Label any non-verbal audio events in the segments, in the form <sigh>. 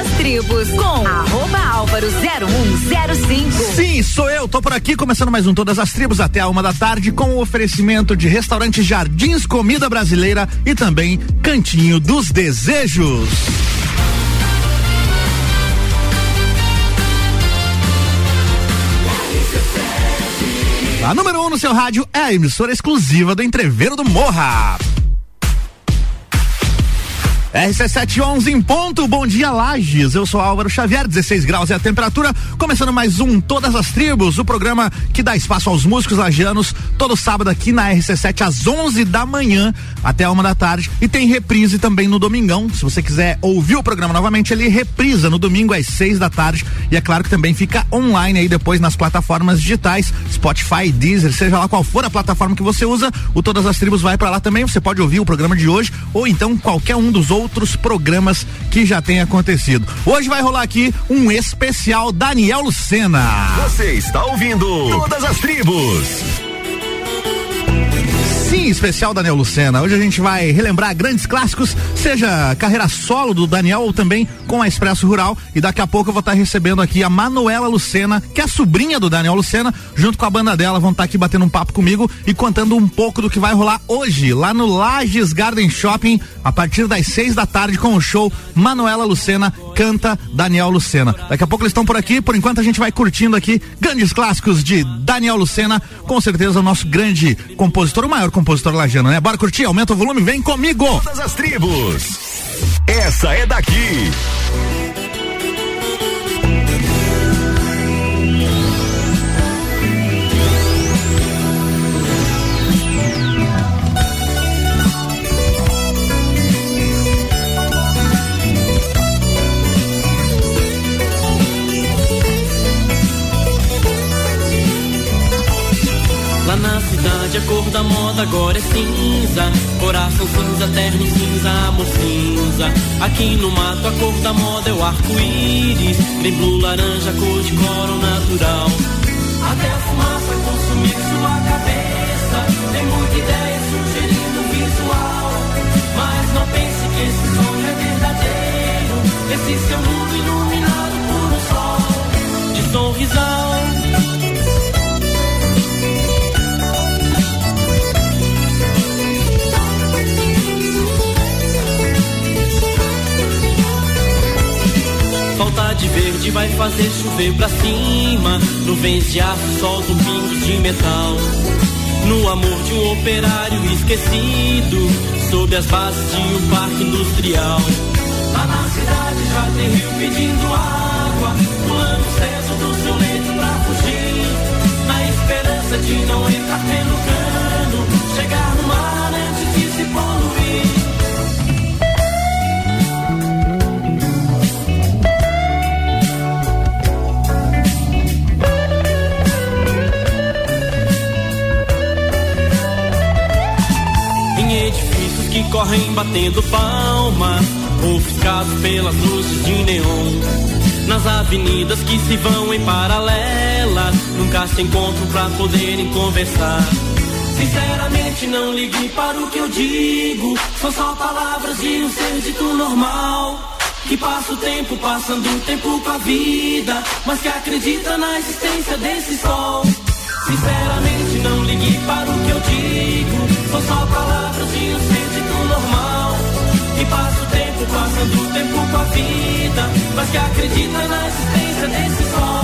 as tribos com arroba álvaro 0105. Sim, sou eu, tô por aqui começando mais um Todas as Tribos até a uma da tarde com o oferecimento de restaurante Jardins Comida Brasileira e também Cantinho dos Desejos. A número 1 um no seu rádio é a emissora exclusiva do Entreveiro do Morra. RC711 em ponto, bom dia Lages, eu sou Álvaro Xavier, 16 graus é a temperatura, começando mais um Todas as Tribos, o programa que dá espaço aos músicos lagianos, todo sábado aqui na RC7 às 11 da manhã até uma da tarde. E tem reprise também no domingão, se você quiser ouvir o programa novamente, ele reprisa no domingo às 6 da tarde. E é claro que também fica online aí depois nas plataformas digitais, Spotify, Deezer, seja lá qual for a plataforma que você usa, o Todas as Tribos vai para lá também, você pode ouvir o programa de hoje ou então qualquer um dos outros outros programas que já tem acontecido. Hoje vai rolar aqui um especial Daniel Lucena. Você está ouvindo Todas as Tribos. Especial Daniel Lucena. Hoje a gente vai relembrar grandes clássicos, seja carreira solo do Daniel ou também com a Expresso Rural. E daqui a pouco eu vou estar recebendo aqui a Manuela Lucena, que é a sobrinha do Daniel Lucena, junto com a banda dela, vão estar aqui batendo um papo comigo e contando um pouco do que vai rolar hoje, lá no Lages Garden Shopping, a partir das seis da tarde, com o show Manuela Lucena canta Daniel Lucena. Daqui a pouco eles estão por aqui, por enquanto a gente vai curtindo aqui grandes clássicos de Daniel Lucena, com certeza o nosso grande compositor, o maior compositor lajano, né? Bora curtir, aumenta o volume, vem comigo! Todas as tribos. Essa é daqui. A cor da moda agora é cinza. Coração cinza, terno cinza, amor cinza. Aqui no mato a cor da moda é o arco-íris. Bem blue, laranja, cor de coro natural. Até a fumaça consumir sua cabeça. Tem muita ideia sugerindo visual. Mas não pense que esse sonho é verdadeiro. Esse seu mundo iluminado por um sol de sorrisal. Falta de verde vai fazer chover pra cima. Nuvens de aço soltam pingos de metal. No amor de um operário esquecido. Sob as bases de um parque industrial. Lá na cidade já tem rio pedindo água. Pulando o do seu leito pra fugir. Na esperança de não entrar pelo correm batendo palmas, ofuscados pelas luzes de neon. Nas avenidas que se vão em paralelas, nunca se encontram pra poderem conversar. Sinceramente, não ligue para o que eu digo, são só palavras de um ser dito normal. Que passa o tempo passando o tempo com a vida, mas que acredita na existência desse sol. Sinceramente, não ligue para o que eu digo, são só palavras de um ser normal. Que passa o tempo, passando o tempo com a vida. Mas que acredita na existência desse sol.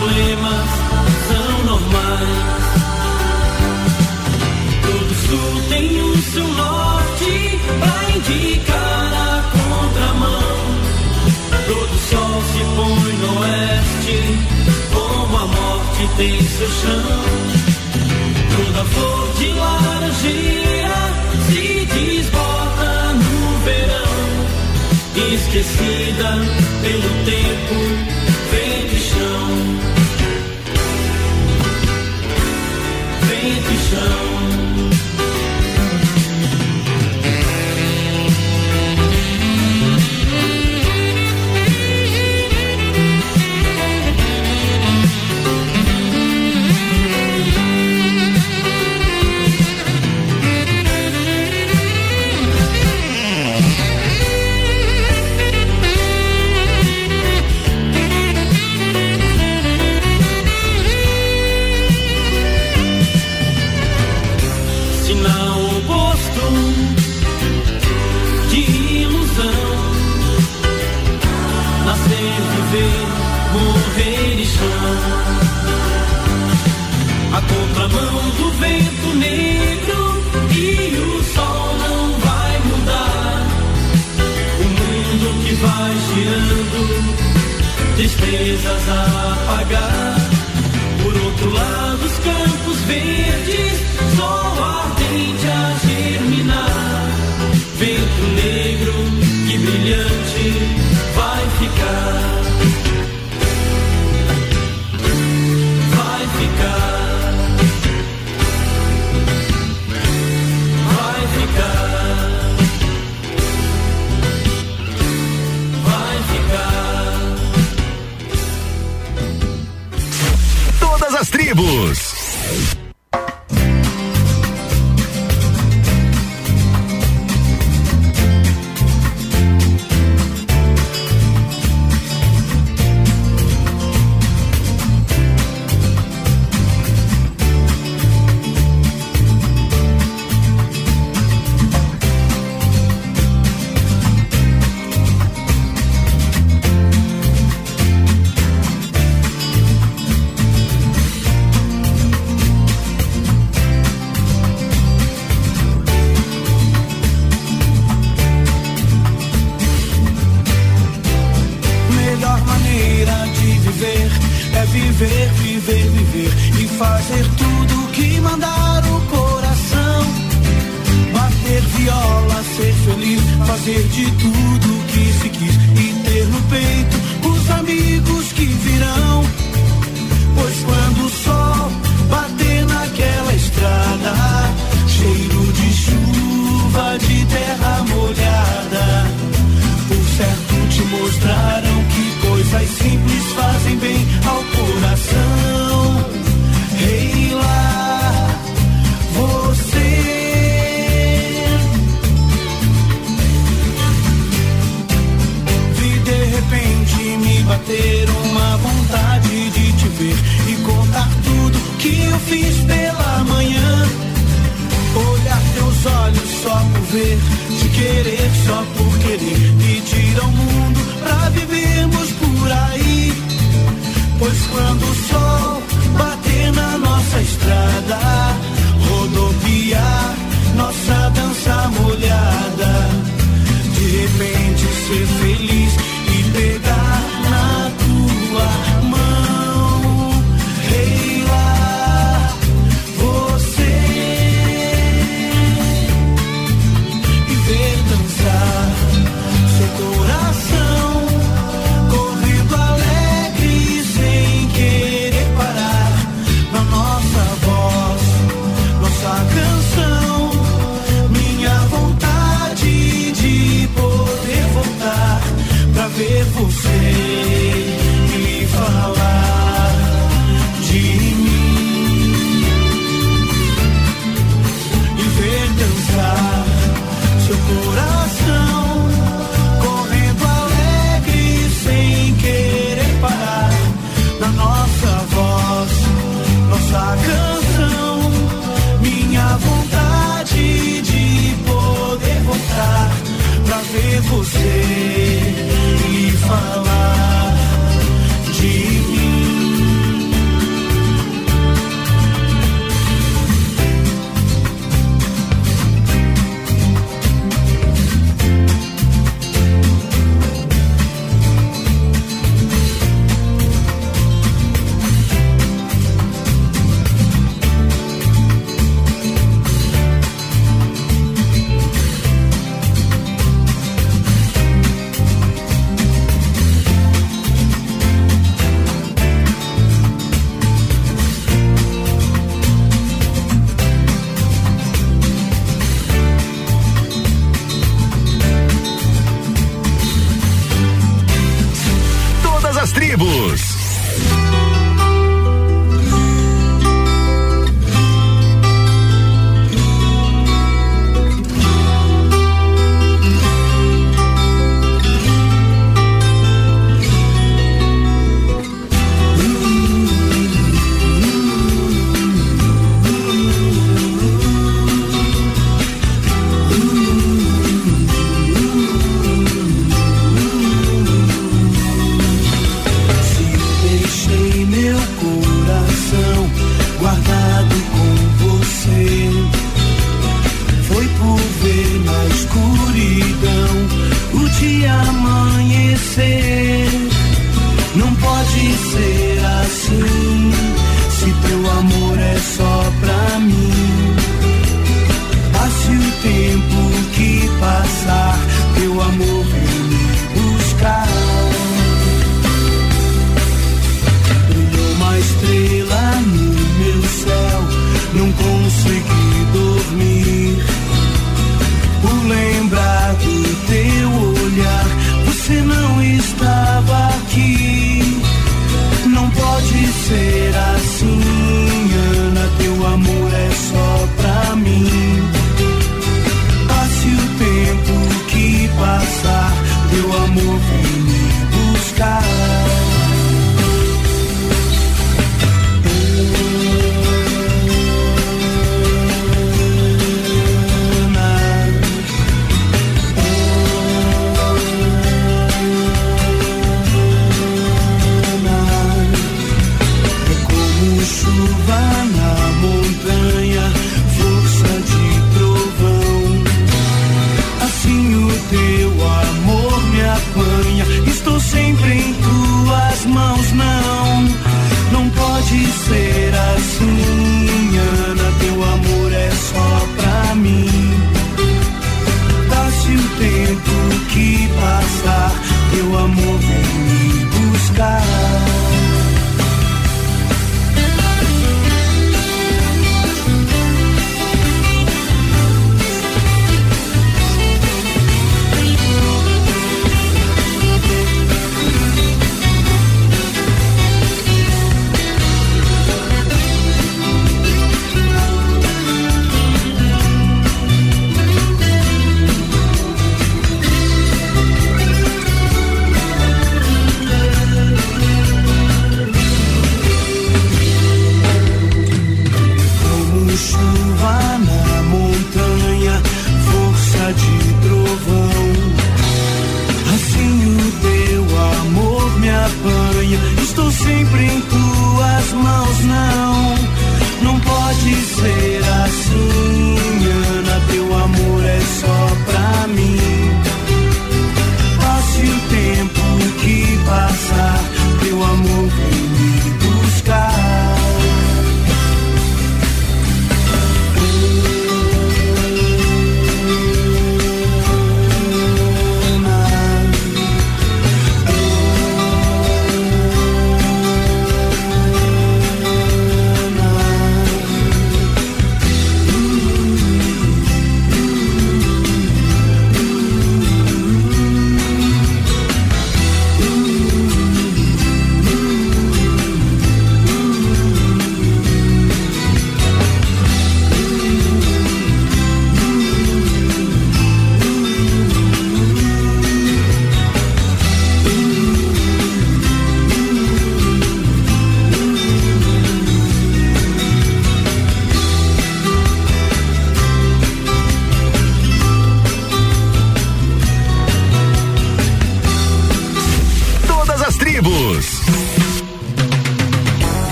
problemas são normais. Todo sul tem o seu norte pra indicar a contramão. Todo sol se põe no oeste, como a morte tem seu chão. Toda flor de laranjeira se desbota no verão, esquecida pelo tempo, vem de chão. 一生。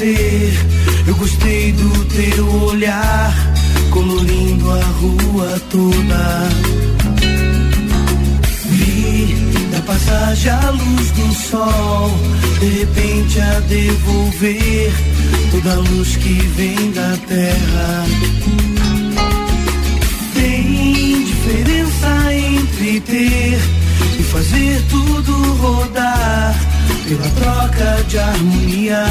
você. Eu gostei do teu olhar, colorindo a rua toda. Vi da passagem a luz do sol, de repente a devolver toda a luz que vem da terra. Tem diferença entre ter e fazer tudo rodar pela troca de harmonia.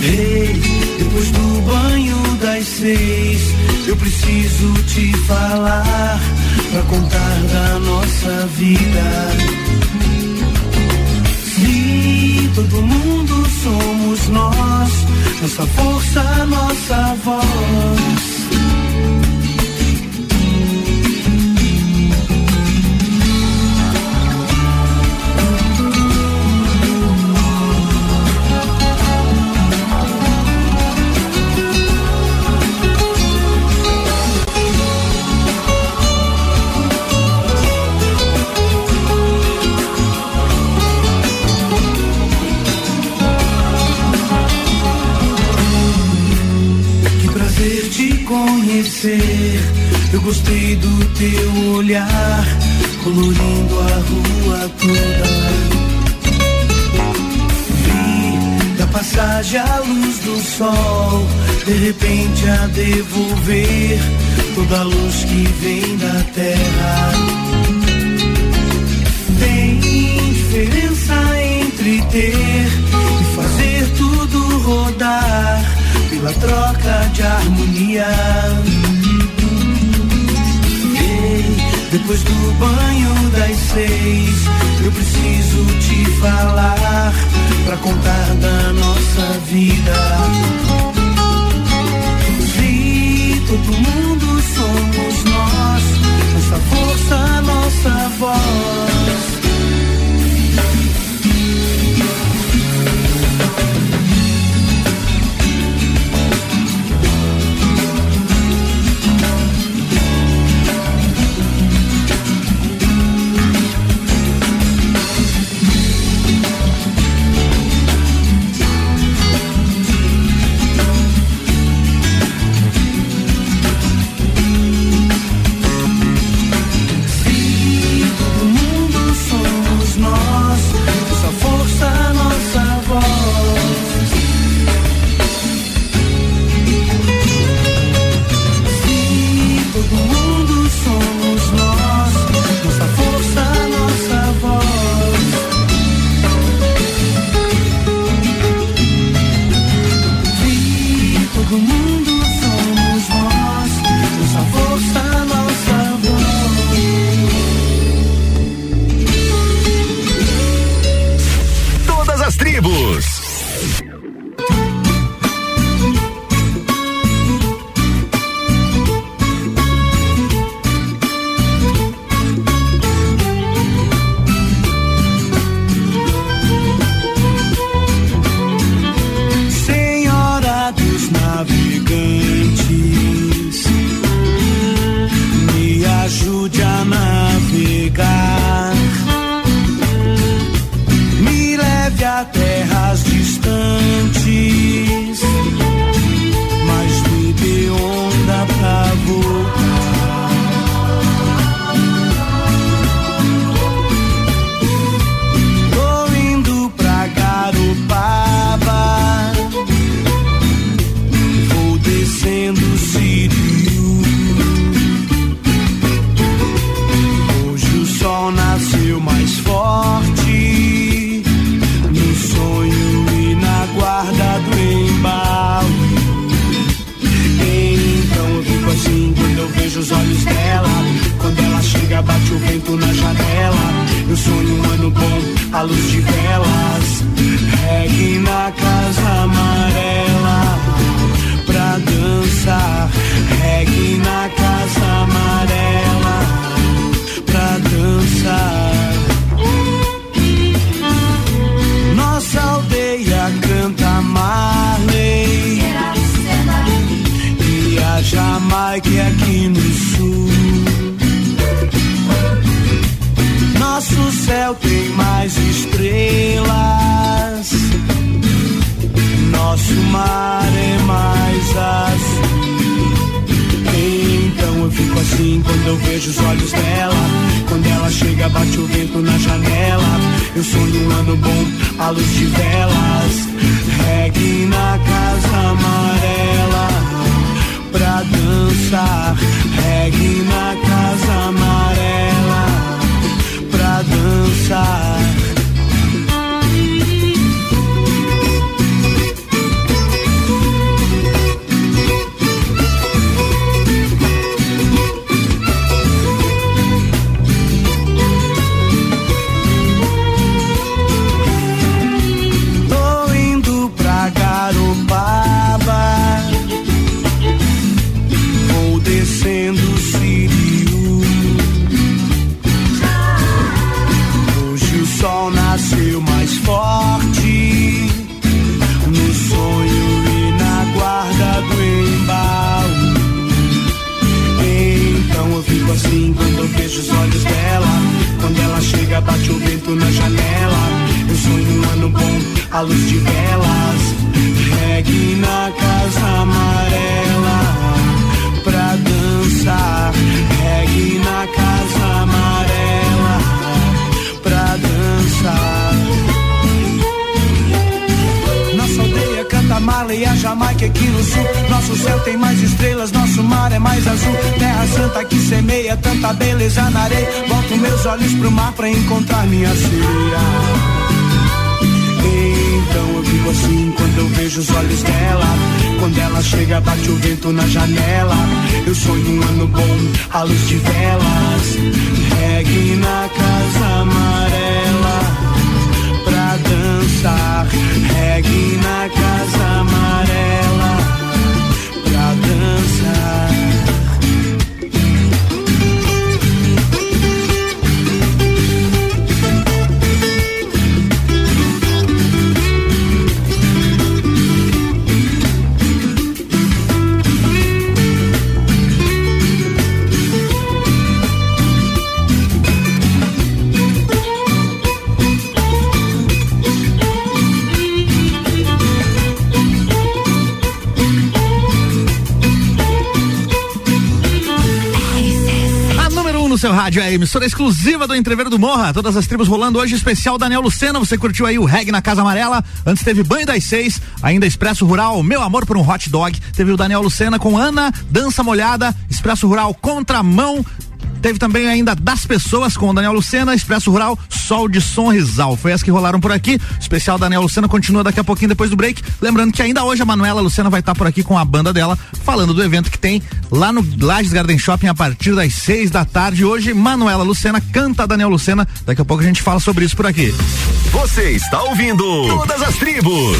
Ei, depois do banho das seis, eu preciso te falar pra contar da nossa vida todo mundo somos nós, nossa força, nossa voz. Eu gostei do teu olhar, colorindo a rua toda. Vi da passagem a luz do sol, de repente a devolver toda a luz que vem da terra. Tem diferença entre ter e fazer tudo rodar pela troca de harmonia. Depois do banho das seis, eu preciso te falar pra contar da nossa vida. Vi, todo mundo somos nós, nossa força, nossa voz. Luz de velas. Mar é mais azul. Então eu fico assim quando eu vejo os olhos dela. Quando ela chega, bate o vento na janela. Eu sonho um ano bom, a luz de velas. Regue na casa amarela. Pra dançar, regue na casa amarela. Pra dançar. Na janela. Eu sonho um ano bom, a luz de velas. Regue na casa amarela Jamaica aqui no sul. Nosso céu tem mais estrelas, nosso mar é mais azul. Terra santa que semeia tanta beleza na areia. Volto meus olhos pro mar pra encontrar minha sereia. Então eu vivo assim quando eu vejo os olhos dela. Quando ela chega, bate o vento na janela. Eu sonho um ano bom, a luz de velas. Regue na casa amarela. Dançar, regue na casa amarela. Pra dançar. Seu rádio, é a emissora exclusiva do Entreveiro do Morra. Todas as tribos rolando hoje, especial Daniel Lucena. Você curtiu aí o reggae na Casa Amarela. Antes teve Banho das Seis, ainda Expresso Rural, Meu Amor por um Hot Dog. Teve o Daniel Lucena com Ana, Dança Molhada, Expresso Rural Contramão. Teve também ainda Das Pessoas com o Daniel Lucena, Expresso Rural, Sol de Sonrisal. Foi as que rolaram por aqui. O especial Daniel Lucena continua daqui a pouquinho depois do break. Lembrando que ainda hoje a Manuela Lucena vai estar por aqui com a banda dela, falando do evento que tem lá no Lages Garden Shopping a partir das seis da tarde. Hoje, Manuela Lucena canta Daniel Lucena. Daqui a pouco a gente fala sobre isso por aqui. Você está ouvindo Todas as Tribos.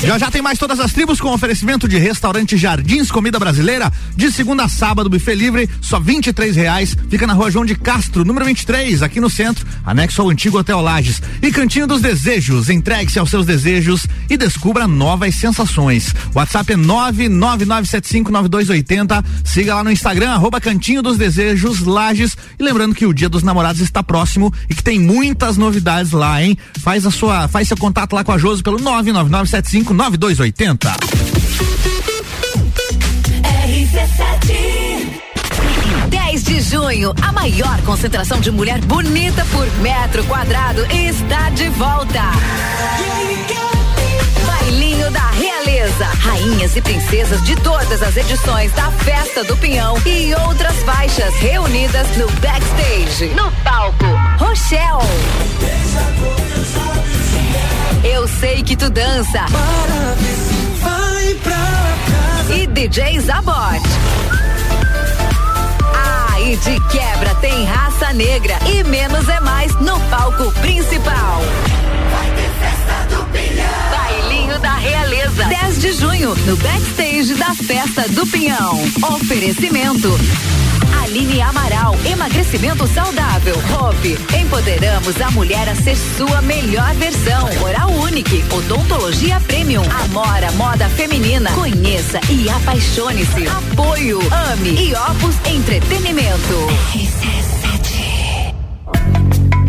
Já já tem mais todas as tribos com oferecimento de restaurante Jardins Comida Brasileira. De segunda a sábado, buffet livre, só vinte e reais. Fica na rua João de Castro, número 23, aqui no centro, anexo ao antigo Hotel Lages. E Cantinho dos Desejos, entregue-se aos seus desejos e descubra novas sensações. WhatsApp é nove nove nove sete cinco nove dois oitenta. Siga lá no Instagram, arroba Cantinho dos Desejos Lages. E lembrando que o Dia dos Namorados está próximo e que tem muitas novidades lá, hein? Faz a sua, faz seu contato lá com a Josi pelo nove nove nove sete cinco 9280. RC7 10 de junho, a maior concentração de mulher bonita por metro quadrado está de volta. Bailinho da Realeza. Rainhas e princesas de todas as edições da Festa do Pinhão e outras faixas reunidas no backstage. No palco, Rochelle. Eu sei que tu dança. Vai pra casa. E DJ Zabot. de quebra tem raça negra e menos é mais no palco principal. Vai ter festa do Pinhão. Bailinho da Realeza. 10 de junho, no backstage da Festa do Pinhão. Oferecimento. Aline Amaral, emagrecimento saudável. Hope, empoderamos a mulher a ser sua melhor versão. Oral Unique, odontologia premium. Amora, moda feminina. Conheça e apaixone-se. Apoio, ame e Opus Entretenimento.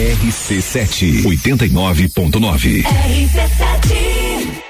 RC7 89.9. RC7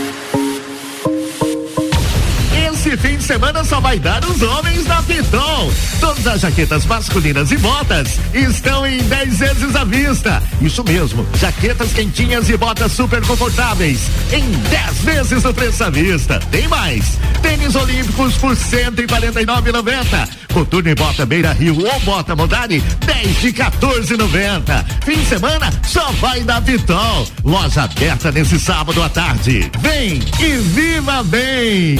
Esse fim de semana só vai dar os homens da Piton. Todas as jaquetas masculinas e botas estão em 10 vezes à vista. Isso mesmo, jaquetas quentinhas e botas super confortáveis em 10 vezes o preço à vista. Tem mais. Tênis olímpicos por 149,90. Coturno e bota Beira Rio ou bota Modani 10 de 14,90. Fim de semana só vai da Piton. Loja aberta nesse sábado à tarde. Vem e viva bem.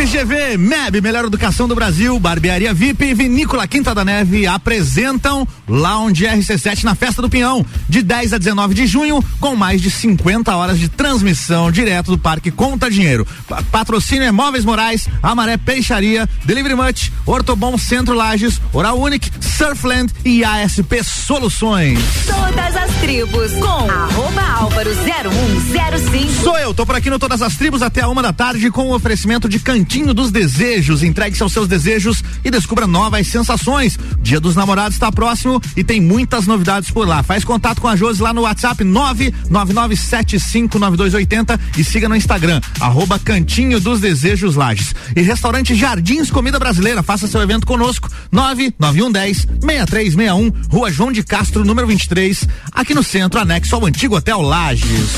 FGV, MEB, Melhor Educação do Brasil, Barbearia VIP e Vinícola Quinta da Neve apresentam Lounge RC7 na Festa do Pinhão, de 10 a 19 de junho, com mais de 50 horas de transmissão direto do Parque Conta Dinheiro. Pa patrocínio é Móveis Morais, Amaré Peixaria, Delivery Much, Ortobon Centro Lages, Oral Unique, Surfland e ASP Soluções. Todas as tribos com arroba Álvaro 0105. Sou eu, tô por aqui no Todas as Tribos até a uma da tarde com o oferecimento de Cantinho dos Desejos. Entregue-se aos seus desejos e descubra novas sensações. Dia dos Namorados está próximo e tem muitas novidades por lá. Faz contato com a Josi lá no WhatsApp 999759280 e siga no Instagram, arroba Cantinho dos Desejos Lages. E restaurante Jardins Comida Brasileira, faça seu evento conosco, 99110 6361, Rua João de Castro, número 23, aqui no centro, anexo ao antigo Hotel Lages.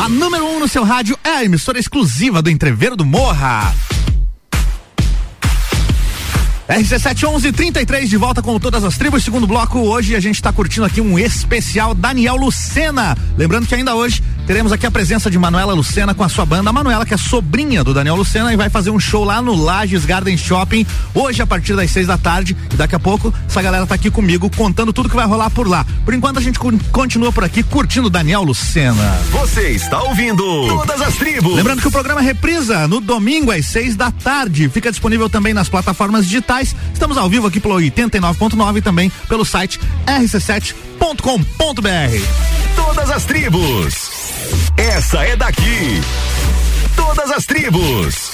A número 1 um no seu rádio é a emissora exclusiva do Entreveiro do Morra. RC71133 de volta com todas as tribos, segundo bloco. Hoje a gente está curtindo aqui um especial Daniel Lucena. Lembrando que ainda hoje teremos aqui a presença de Manuela Lucena com a sua banda. A Manuela, que é sobrinha do Daniel Lucena, e vai fazer um show lá no Lages Garden Shopping hoje a partir das seis da tarde. E daqui a pouco essa galera tá aqui comigo contando tudo que vai rolar por lá. Por enquanto a gente continua por aqui curtindo Daniel Lucena. Você está ouvindo Todas as Tribos. Lembrando que o programa reprisa no domingo às seis da tarde. Fica disponível também nas plataformas digitais. Estamos ao vivo aqui pelo 89.9 e também pelo site rc7.com.br. Todas as tribos. Essa é daqui. Todas as tribos.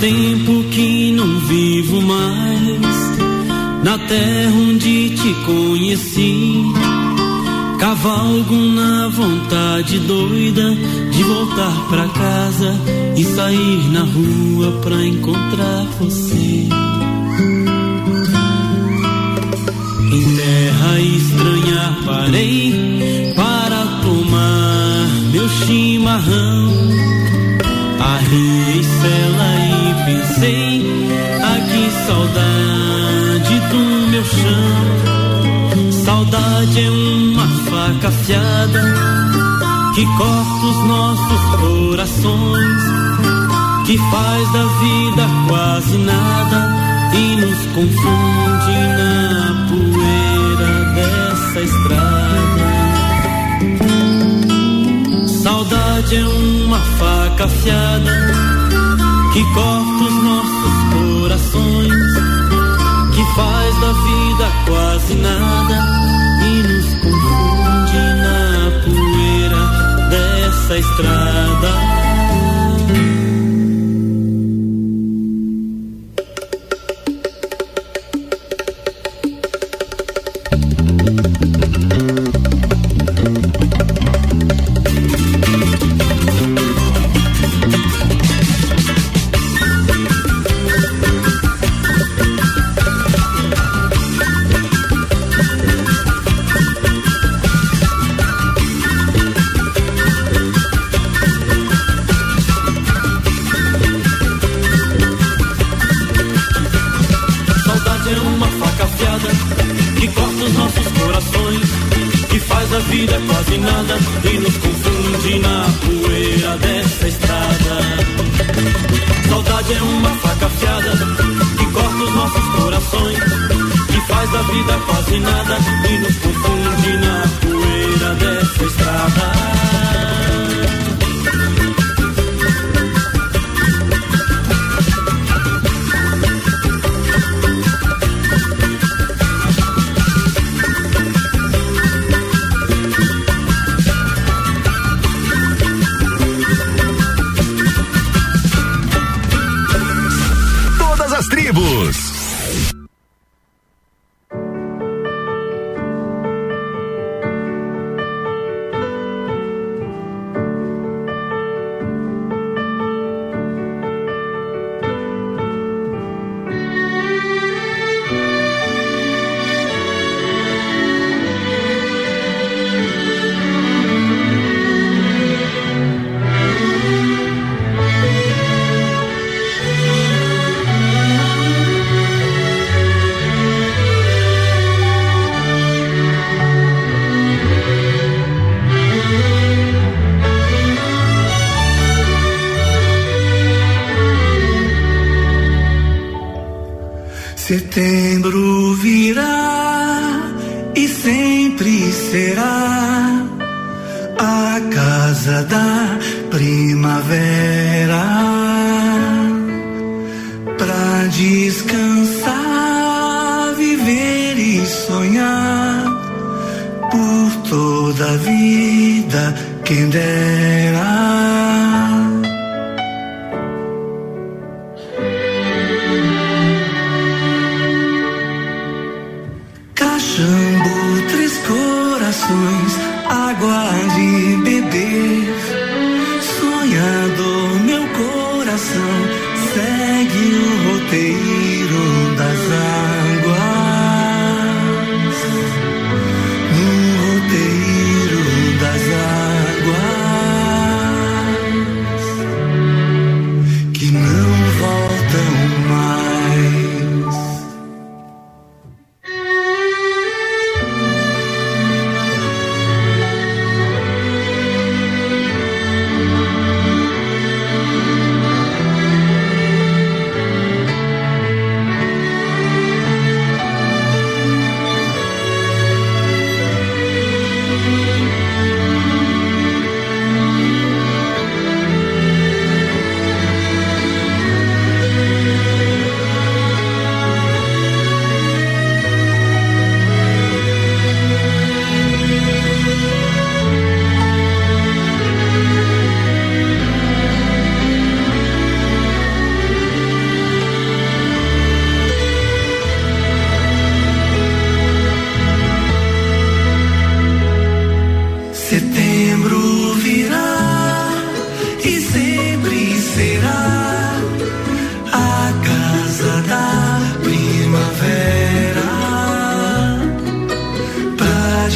tempo que não vivo mais na terra onde te conheci. Cavalgo na vontade doida de voltar pra casa e sair na rua pra encontrar você. You.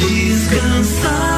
descansar.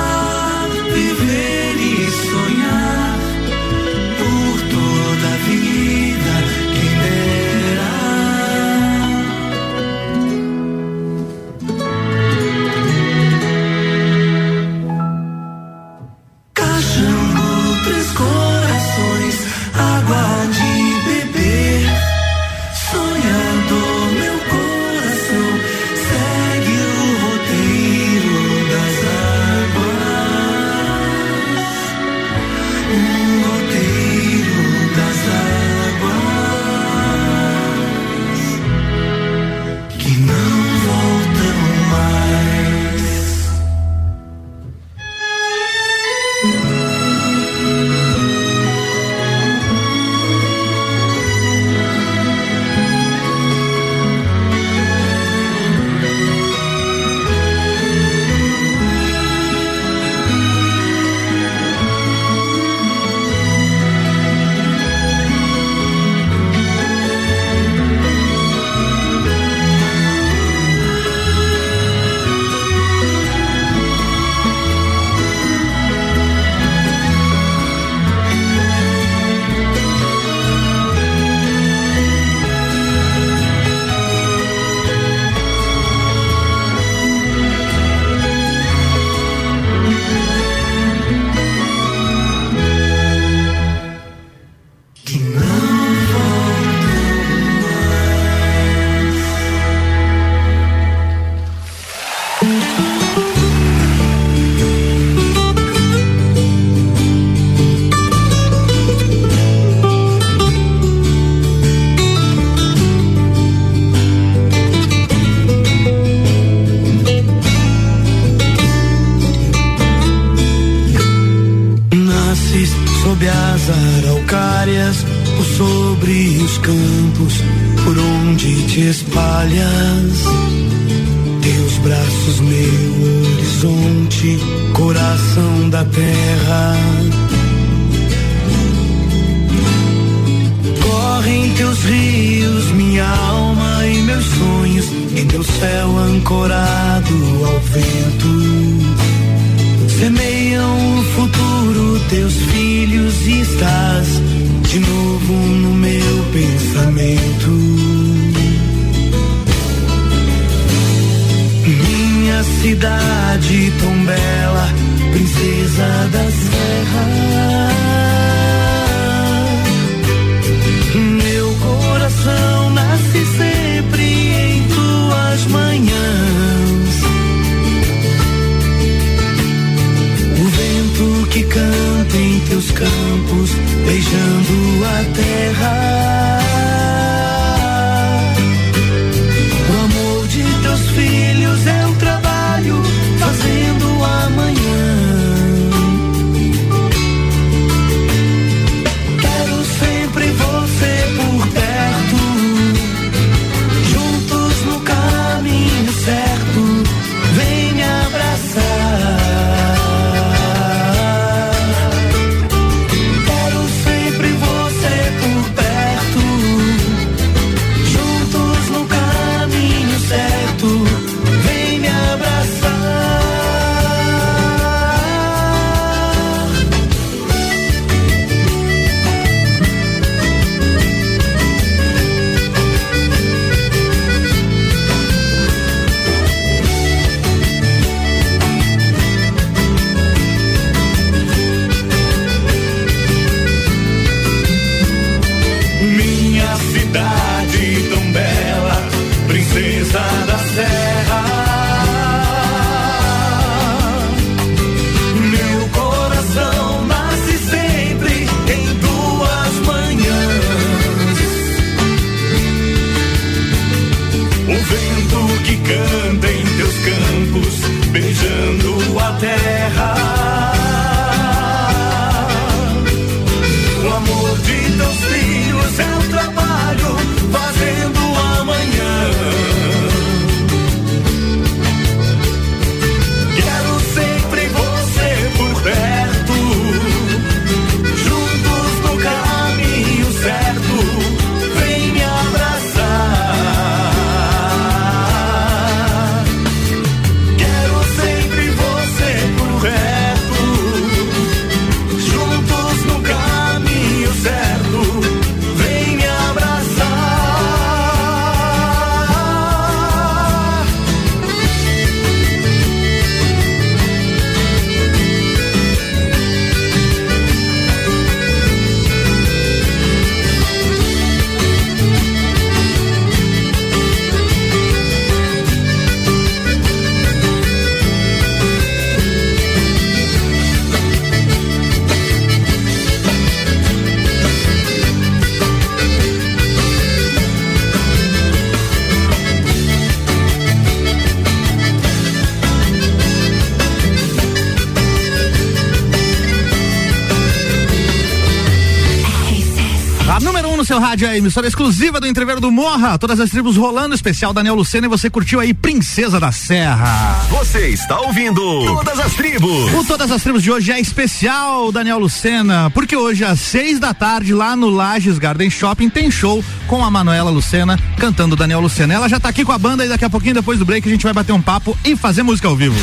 Emissora exclusiva do Entreveiro do Morra. Todas as tribos rolando, especial Daniel Lucena e você curtiu aí Princesa da Serra. Você está ouvindo Todas as Tribos. O Todas as Tribos de hoje é especial, Daniel Lucena, porque hoje às seis da tarde lá no Lages Garden Shopping tem show com a Manuela Lucena cantando Daniel Lucena. Ela já tá aqui com a banda e daqui a pouquinho depois do break a gente vai bater um papo e fazer música ao vivo.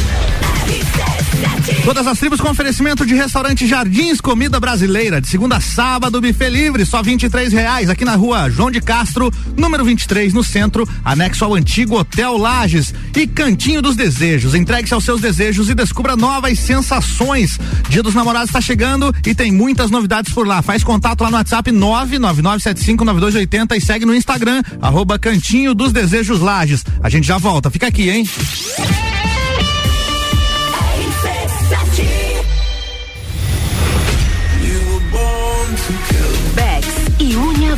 Todas as tribos com oferecimento de restaurante Jardins Comida Brasileira, de segunda a sábado, buffet livre, só 23 reais, aqui na rua João de Castro, número 23, no centro, anexo ao antigo Hotel Lages e Cantinho dos Desejos. Entregue-se aos seus desejos e descubra novas sensações. Dia dos Namorados está chegando e tem muitas novidades por lá. Faz contato lá no WhatsApp 999759280 e segue no Instagram, arroba Cantinho dos Desejos Lages. A gente já volta, fica aqui, hein?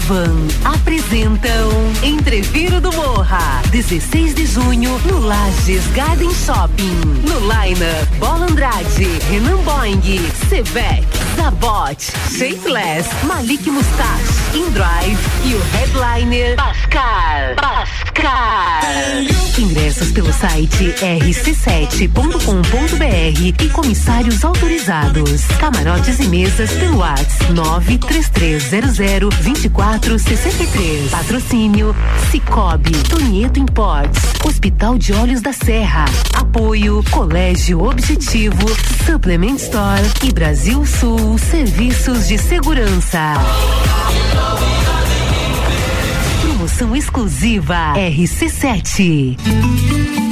Avan apresentam Entreviro do Morra, 16 de junho, no Lages Garden Shopping. No Liner, Bola Andrade, Renan Boing, Sevec, Zabot, Shapeless, Malik Mustache, Indrive e o headliner Pascal. Pascal. Ingressos pelo site rc7.com.br e comissários autorizados. Camarotes e mesas pelo WhatsApp 93300 2463. Patrocínio Cicobi, Tonieto Imports, Hospital de Olhos da Serra. Apoio Colégio Objetivo, Supplement Store e Brasil Sul Serviços de Segurança. Exclusiva RC7.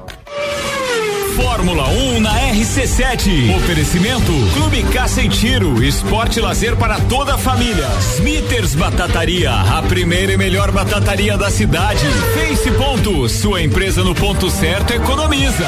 Fórmula 1 um na RC7. Oferecimento Clube Caça e Tiro, esporte lazer para toda a família. Smithers Batataria, a primeira e melhor batataria da cidade. Face Ponto, sua empresa no ponto certo economiza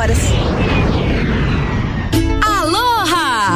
horas.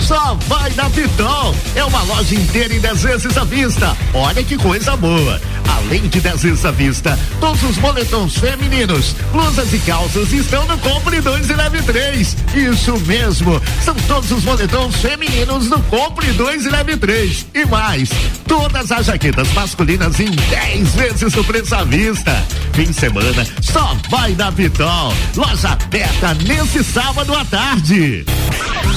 só vai na Pitol. É uma loja inteira em 10 vezes à vista. Olha que coisa boa. Além de 10 vezes à vista, todos os moletons femininos, blusas e calças estão no Compre 2 e Leve 3. Isso mesmo. São todos os moletons femininos no Compre 2 e Leve 3. E mais, todas as jaquetas masculinas em 10 vezes o preço à vista. Fim de semana só vai na Pitol. Loja aberta nesse sábado à tarde.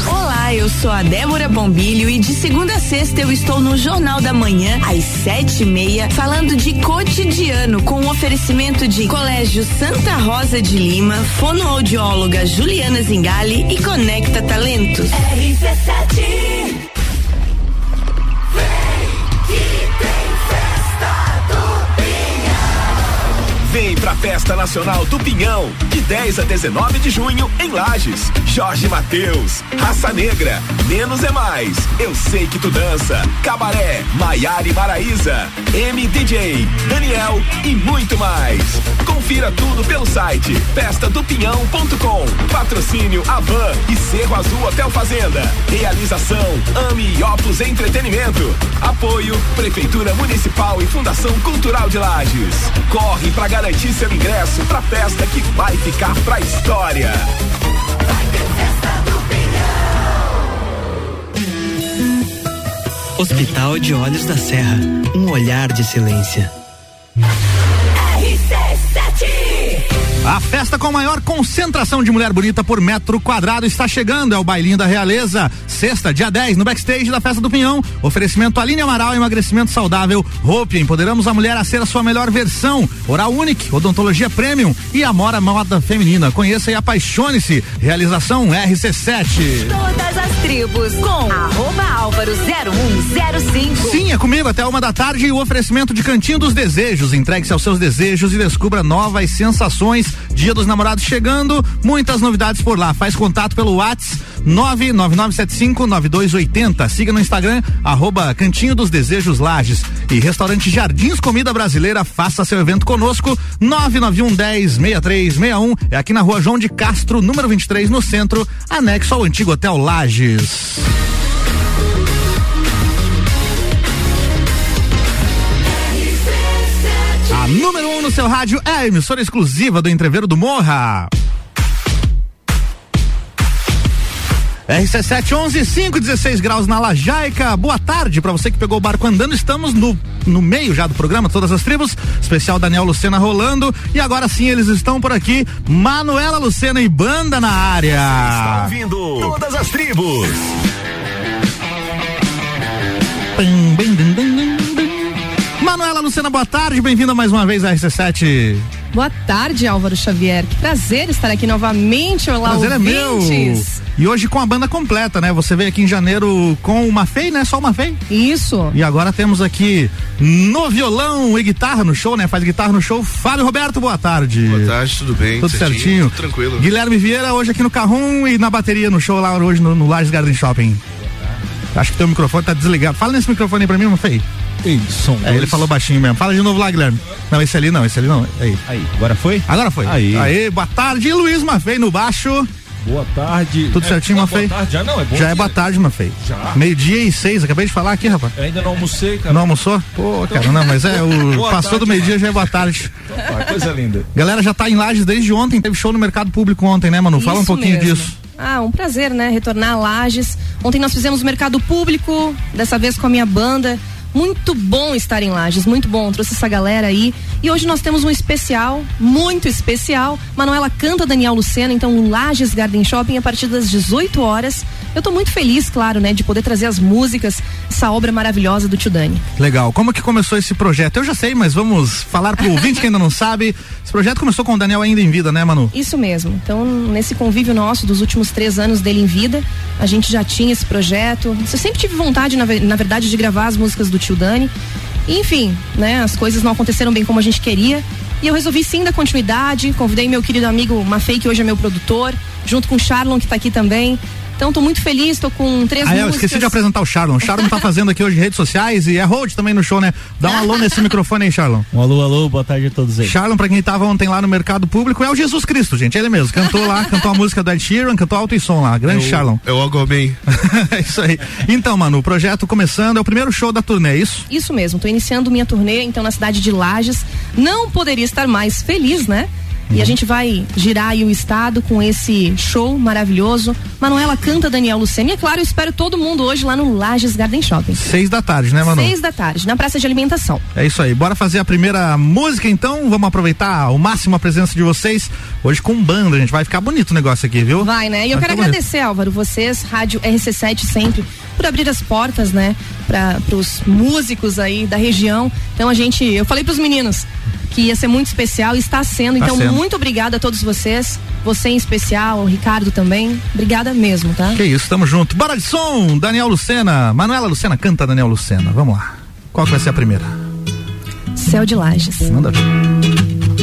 Olá, eu sou a Débora Bombilho e de segunda a sexta eu estou no Jornal da Manhã, às sete e meia, falando de cotidiano, com o um oferecimento de Colégio Santa Rosa de Lima, fonoaudióloga Juliana Zingali e Conecta Talentos. RC7 Vem pra Festa Nacional do Pinhão, de 10 a 19 de junho, em Lages. Jorge Mateus, Raça Negra, Menos é Mais, Eu Sei Que Tu Dança, Cabaré, Maiara Maraíza, MDJ, Daniel e muito mais. Confira tudo pelo site festadopinhão.com. Patrocínio Avan e Cerro Azul Hotel Fazenda. Realização Ami e Opus Entretenimento. Apoio Prefeitura Municipal e Fundação Cultural de Lages. Corre pra garantir seu ingresso pra festa que vai ficar pra história. Hospital de Olhos da Serra, um olhar de silêncio. A festa com maior concentração de mulher bonita por metro quadrado está chegando. É o Bailinho da Realeza. Sexta, dia 10, no backstage da Festa do Pinhão. Oferecimento Aline Amaral, emagrecimento saudável. Roupe, empoderamos a mulher a ser a sua melhor versão. Oral Unique, odontologia premium e Amora Moda Feminina. Conheça e apaixone-se. Realização RC7. Todas as tribos com arroba Álvaro 0105. Sim, é comigo até uma da tarde e o oferecimento de Cantinho dos Desejos. Entregue-se aos seus desejos e descubra novas sensações. Dia dos Namorados chegando, muitas novidades por lá. Faz contato pelo WhatsApp 999759280. Siga no Instagram, arroba Cantinho dos Desejos Lages. E Restaurante Jardins Comida Brasileira, faça seu evento conosco. 991 10 6361. É aqui na rua João de Castro, número 23, no centro, anexo ao antigo Hotel Lages. A número 1 um no seu rádio é a emissora exclusiva do Entreveiro do Morra. RC7 11 5 16 graus na Lajaica. Boa tarde para você que pegou o barco andando. Estamos no, no meio já do programa, todas as tribos. Especial Daniel Lucena rolando. E agora sim eles estão por aqui. Manuela Lucena e banda na área. Está ouvindo todas as tribos. Bum, bum, bum. Lucena, boa tarde. Bem-vinda mais uma vez à RC7. Boa tarde, Álvaro Xavier. Que prazer estar aqui novamente. Olá, Prazer é meu. ouvintes. E hoje com a banda completa, né? Você veio aqui em janeiro com uma Fei, né? Só uma Fei. Isso. E agora temos aqui no violão e guitarra no show, né? Faz guitarra no show. Fábio Roberto, boa tarde. Boa tarde, tudo bem? Tudo certinho. Tudo tranquilo. Guilherme Vieira hoje aqui no Carrum e na bateria no show lá hoje no, no Lages Garden Shopping. Acho que teu microfone tá desligado. Fala nesse microfone aí pra mim, uma Fei. Som. É, ele falou baixinho mesmo. Fala de novo lá, Guilherme. Não, esse ali não, esse ali não. Aí. Aí, agora foi? Agora foi. Aí. Aí, boa tarde. Luiz Mafei no baixo. Boa tarde. Tudo É, certinho, não, Mafei? Boa tarde, já não, é bom Já é dia. boa tarde, Mafei. Já? Meio-dia e seis, acabei de falar aqui, rapaz. Eu ainda não almocei, cara. Não almoçou? Pô, cara, não, mas é, o <laughs> Boa passou tarde, do meio-dia mano. já é boa tarde. Ah, coisa linda. Galera já tá em Lages desde ontem, teve show no mercado público ontem, né, Manu? Fala um Isso pouquinho mesmo. disso. Ah, um prazer, né? Retornar a Lages. Ontem nós fizemos o mercado público, dessa vez com a minha banda. Muito bom estar em Lages, muito bom. Trouxe essa galera aí. E hoje nós temos um especial, muito especial. Manuela canta Daniel Lucena, então Lages Garden Shopping a partir das 18 horas. Eu tô muito feliz, claro, né, de poder trazer as músicas, essa obra maravilhosa do Tio Dani. Legal. Como que começou esse projeto? Eu já sei, mas vamos falar pro ouvinte que ainda não sabe. Esse projeto começou com o Daniel ainda em vida, né, Manu? Isso mesmo. Então, nesse convívio nosso dos últimos três anos dele em vida, a gente já tinha esse projeto. Eu sempre tive vontade, na, ve- na verdade, de gravar as músicas do tio Dani. E, enfim, né, as coisas não aconteceram bem como a gente queria. E eu resolvi sim dar continuidade. Convidei meu querido amigo Mafei, que hoje é meu produtor, junto com o Charlon, que tá aqui também. Então, tô muito feliz, tô com três Ah, é, eu músicas. esqueci de apresentar o Charlon. O Charlon tá fazendo aqui hoje redes sociais e é hold também no show, né? Dá um alô nesse <laughs> microfone aí, Charlon. Um alô, alô, boa tarde a todos aí. Charlon, pra quem tava ontem lá no mercado público, é o Jesus Cristo, gente. Ele mesmo. Cantou lá, cantou a música do Ed Sheeran, cantou alto e som lá. Grande Charlon. É o Agomem. <laughs> é isso aí. Então, mano, o projeto começando, é o primeiro show da turnê, é isso? Isso mesmo, tô iniciando minha turnê, então, na cidade de Lages. Não poderia estar mais feliz, né? E a gente vai girar aí o estado com esse show maravilhoso. Manuela canta Daniel Lucena. E é claro, eu espero todo mundo hoje lá no Lages Garden Shopping. Seis da tarde, né, Manu? Seis da tarde, na praça de alimentação. É isso aí. Bora fazer a primeira música então. Vamos aproveitar ao máximo a presença de vocês. Hoje com banda, gente. Vai ficar bonito o negócio aqui, viu? Vai, né? E eu Vai quero ficar bonito. agradecer, Álvaro, vocês, Rádio RC7 sempre, por abrir as portas, né, para os músicos aí da região. Então a gente, eu falei pros meninos que ia ser muito especial e está sendo. Tá Então sendo. muito obrigada a todos vocês, você em especial, o Ricardo também. Obrigada mesmo, tá? Que isso, tamo junto. Bora de som, Daniel Lucena. Manuela Lucena canta Daniel Lucena. Vamos lá. Qual que vai ser a primeira? Céu de Lages. Manda ver.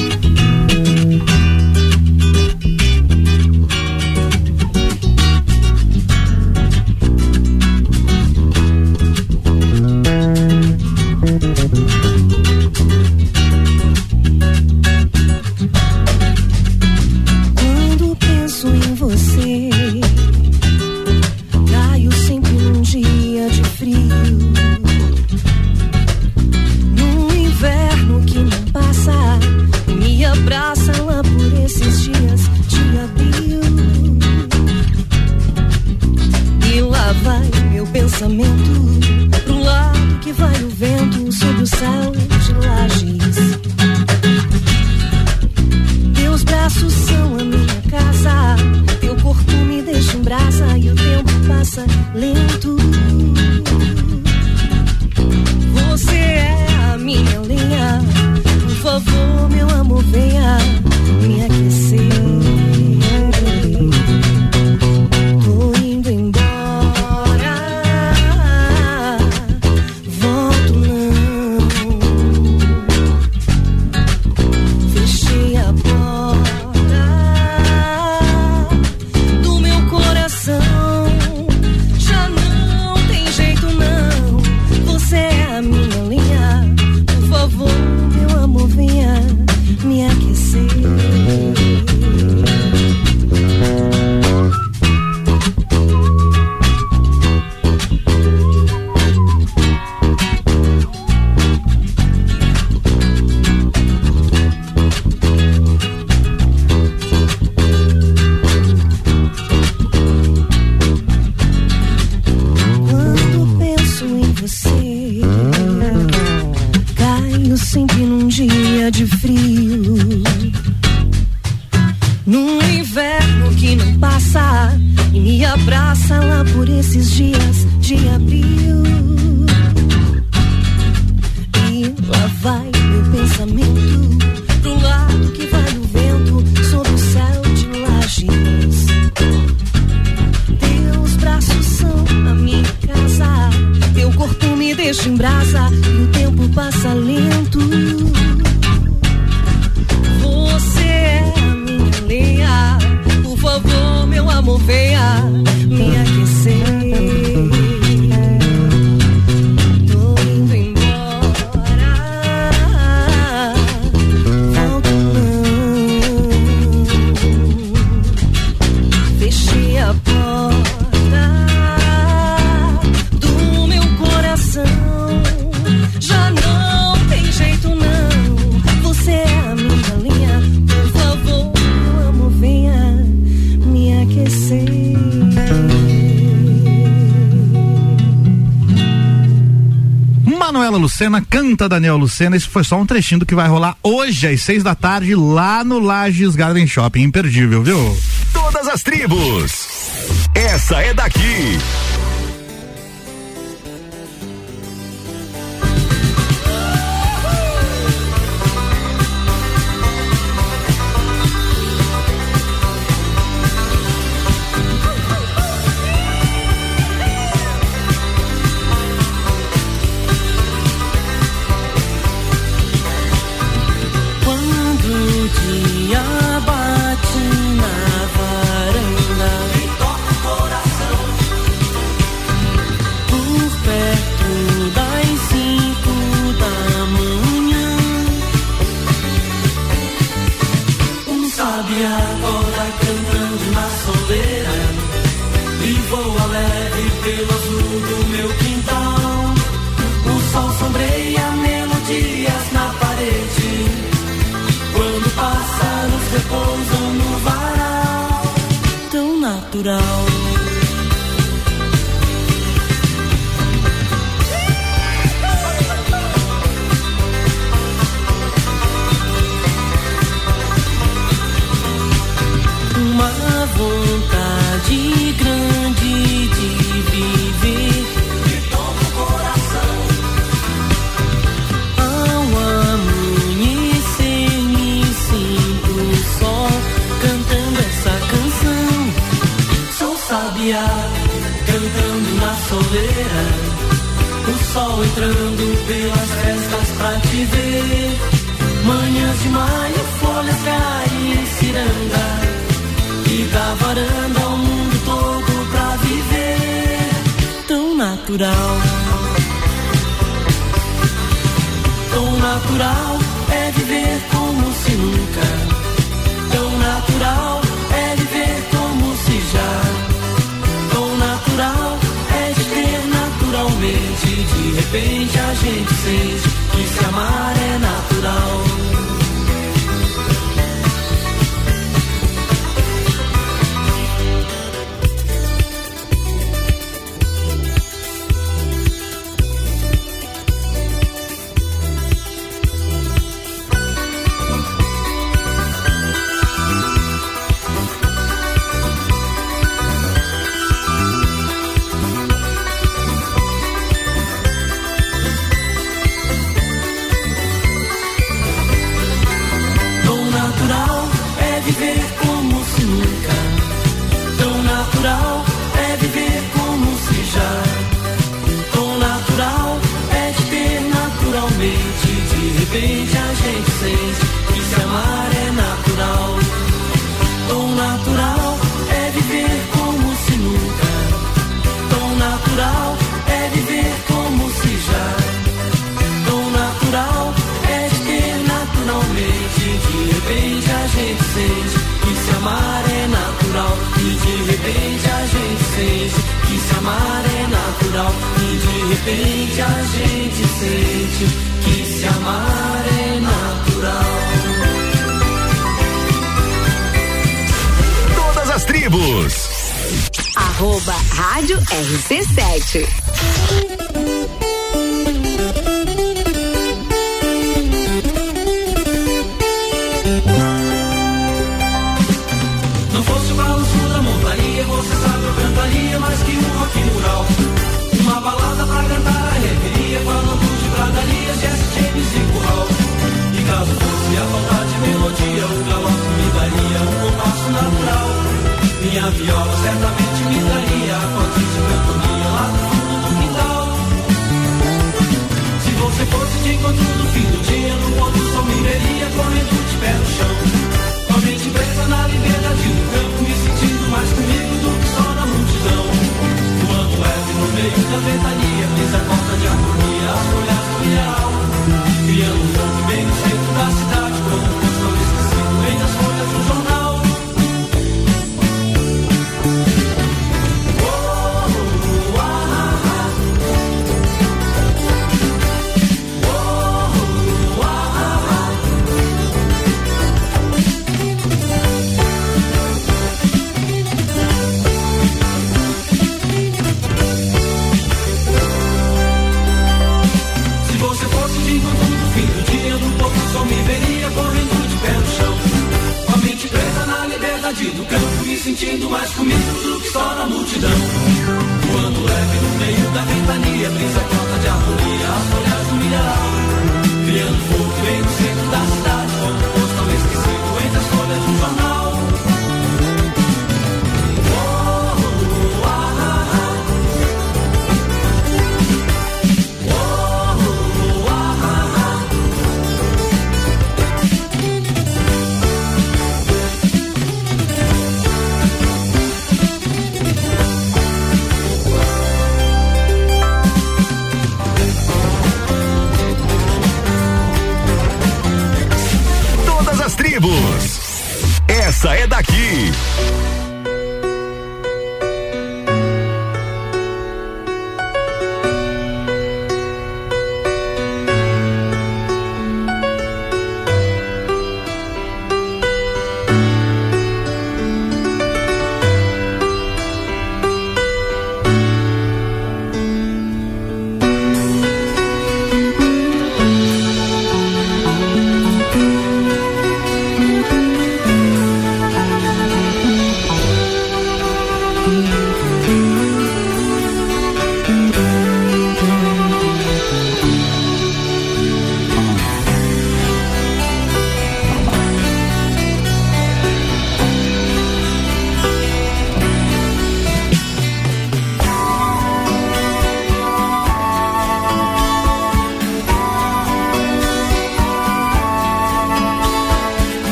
Daniel Lucena. Esse foi só um trechinho do que vai rolar hoje, às seis da tarde, lá no Lages Garden Shopping. Imperdível, viu? Todas as tribos. Essa é daqui.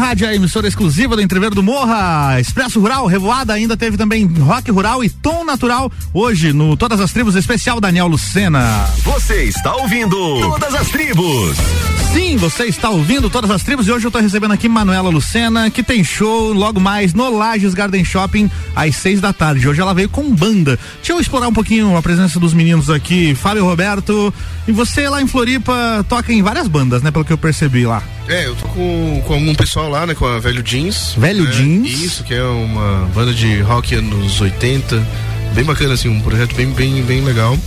Rádio, a emissora exclusiva do Entrever do Morra, Expresso Rural, Revoada, ainda teve também Rock Rural e Tom Natural, hoje no Todas as Tribos especial Daniel Lucena. Você está ouvindo Todas as Tribos. Sim, você está ouvindo Todas as Tribos e hoje eu estou recebendo aqui Manuela Lucena, que tem show logo mais no Lages Garden Shopping às seis da tarde. Hoje ela veio com banda. Deixa eu explorar um pouquinho a presença dos meninos aqui, Fábio Roberto. E você lá em Floripa toca em várias bandas, né? Pelo que eu percebi lá. É, eu tô com, com um pessoal lá, né? Com a Velho Jeans. Velho né, Jeans. Isso, que é uma banda de rock anos 80. Bem bacana, assim, um projeto bem, bem, bem legal.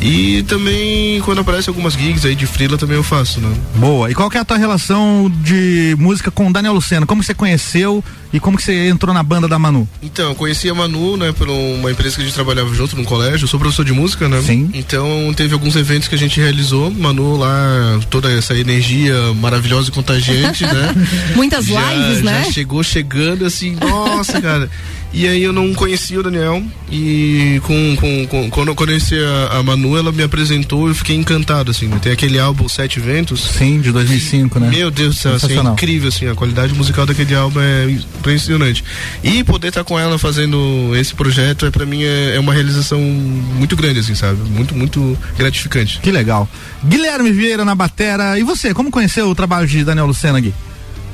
E também, quando aparece algumas gigs aí de frila, também eu faço, né? Boa. E qual que é a tua relação de música com o Daniel Lucena? Como você conheceu e como que você entrou na banda da Manu? Então, eu conheci a Manu, né, por uma empresa que a gente trabalhava junto num colégio. Eu sou professor de música, né? Sim. Então, teve alguns eventos que a gente realizou. Manu lá, toda essa energia maravilhosa e contagiante, né? <laughs> Muitas já, lives, né? Já chegou chegando assim, nossa, cara. E aí eu não conhecia o Daniel e com, com, com quando eu conheci a, a, Manu, ela me apresentou e eu fiquei encantado, assim, né? Tem aquele álbum Sete Ventos. Sim, de 2005, né? Meu Deus do céu, assim, é incrível, assim, a qualidade musical daquele álbum é impressionante. E poder estar tá com ela fazendo esse projeto é para mim é, é, uma realização muito grande, assim, sabe? Muito, muito gratificante. Que legal. Guilherme Vieira na batera. E você, como conheceu o trabalho de Daniel Lucena, Gui?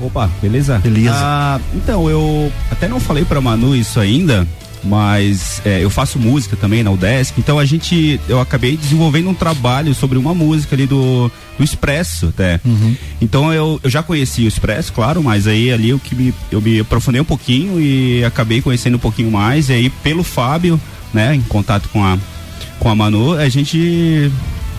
Opa, beleza? Beleza. Ah, então, eu até não falei pra Manu isso ainda, mas é, eu faço música também na UDESC, então a gente, eu acabei desenvolvendo um trabalho sobre uma música ali do, do Expresso até. Uhum. Então eu, eu já conhecia o Expresso, claro, mas aí ali eu, que me, eu me aprofundei um pouquinho e acabei conhecendo um pouquinho mais, e aí pelo Fábio, né, em contato com a, com a Manu, a gente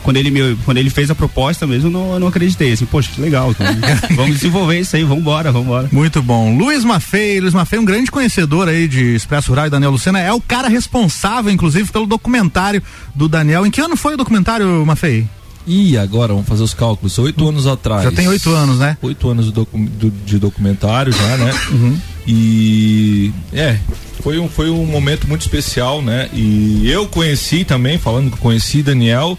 quando ele me, quando ele fez a proposta mesmo, não, eu não acreditei. Assim, poxa, que legal. Então, <laughs> vamos desenvolver isso aí, vamos embora, vamos embora. Muito bom. Luiz Maffei, Luiz Maffei, um grande conhecedor aí de Expresso Rural e Daniel Lucena, é o cara responsável, inclusive, pelo documentário do Daniel. Em que ano foi o documentário, Maffei? E agora, vamos fazer os cálculos. Oito anos atrás. Já tem oito anos, né? Oito anos de, docu do, de documentário já, né? <laughs> Uhum. E é, foi um, foi um momento muito especial, né? E eu conheci também, falando que conheci Daniel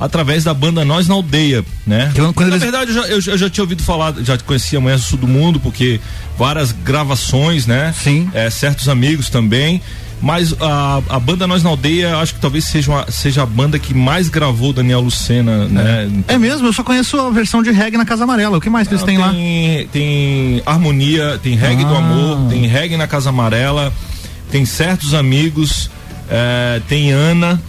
através da banda Nós na Aldeia, né? Quando na eles... verdade, eu já, eu, eu já, tinha ouvido falar, já conhecia a Manhã do Sul do Mundo, porque várias gravações, né? Sim. É, certos amigos também. Mas a, a banda Nós na Aldeia, acho que talvez seja, uma, seja a banda que mais gravou Daniel Lucena, né? É mesmo? Eu só conheço a versão de reggae na Casa Amarela. O que mais que eles têm tem, lá? Tem Harmonia, tem reggae Ah. do amor, tem reggae na Casa Amarela, tem certos amigos, é, tem Ana.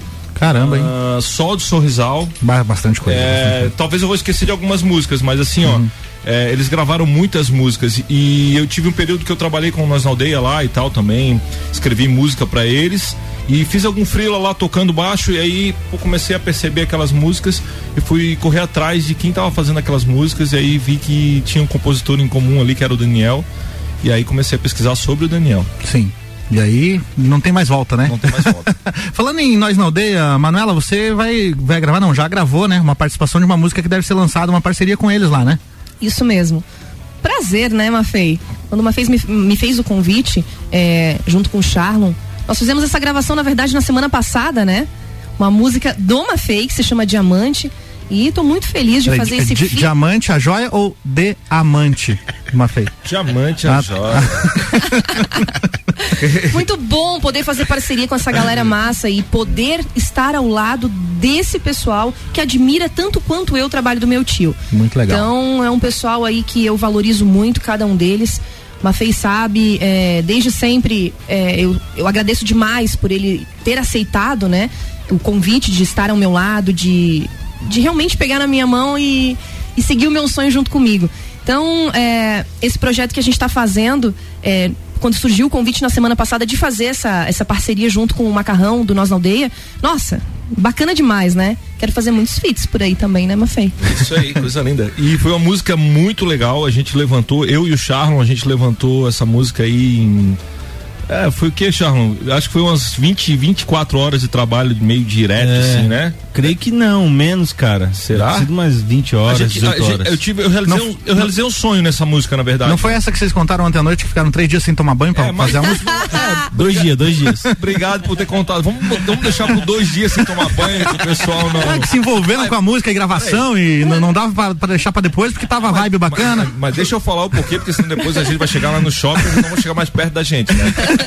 Caramba, hein? ah, Sol do Sorrisal. Ba- Bastante coisa. É, bastante coisa. talvez eu vou esquecer de algumas músicas, mas assim, ó, é, eles gravaram muitas músicas e eu tive um período que eu trabalhei com nós na aldeia lá e tal também, escrevi música pra eles e fiz algum freela lá tocando baixo e aí eu comecei a perceber aquelas músicas e fui correr atrás de quem tava fazendo aquelas músicas e aí vi que tinha um compositor em comum ali que era o Daniel e aí comecei a pesquisar sobre o Daniel. Sim. E aí, não tem mais volta, né? Não tem mais volta. <laughs> Falando em Nós na Aldeia, Manuela, você vai, vai gravar, não, já gravou, né? Uma participação de uma música que deve ser lançada, uma parceria com eles lá, né? Isso mesmo. Prazer, né, Mafei? Quando o Mafei me, me fez o convite, é, junto com o Charlon, nós fizemos essa gravação, na verdade, na semana passada, né? Uma música do Mafei, que se chama Diamante. E tô muito feliz de Peraí, fazer esse feat. Diamante, a joia ou diamante, Mafei? Diamante, Ah, a joia. <laughs> Muito bom poder fazer parceria com essa galera massa e poder estar ao lado desse pessoal que admira tanto quanto eu o trabalho do meu tio. Muito legal. Então é um pessoal aí que eu valorizo muito cada um deles. Mafei sabe, é, desde sempre é, eu, eu agradeço demais por ele ter aceitado, né, o convite de estar ao meu lado, de, de realmente pegar na minha mão e, e seguir o meu sonho junto comigo. Então, é, esse projeto que a gente está fazendo, é, quando surgiu o convite na semana passada de fazer essa, essa parceria junto com o Macarrão do Nós na Aldeia, nossa, bacana demais, né? Quero fazer muitos feats por aí também, né, Mafei? Isso aí, coisa linda. E foi uma música muito legal. A gente levantou, eu e o Charlon, a gente levantou essa música aí em É, foi o que, Charlon? Acho que foi umas 20, 24 horas de trabalho meio direto, É, assim, né? Creio que não, menos, cara. Será? Sido umas 20 horas, gente- 18 a gente- horas. eu, tive, eu, realizei Não- um, eu realizei um sonho nessa música, na verdade. Não foi essa que vocês contaram ontem à noite que ficaram três dias sem tomar banho pra É, mas- fazer a música? <laughs> Dois dias, dois dias. <laughs> Obrigado por ter contado. Vamos, vamos deixar por dois dias sem tomar banho, que o pessoal não. É que se envolveram com a música e gravação e não, não dava pra, pra deixar pra depois porque tava vibe bacana. Mas, mas deixa eu falar o porquê, porque senão depois a gente vai chegar lá no shopping e não vão chegar mais perto da gente, né? <laughs>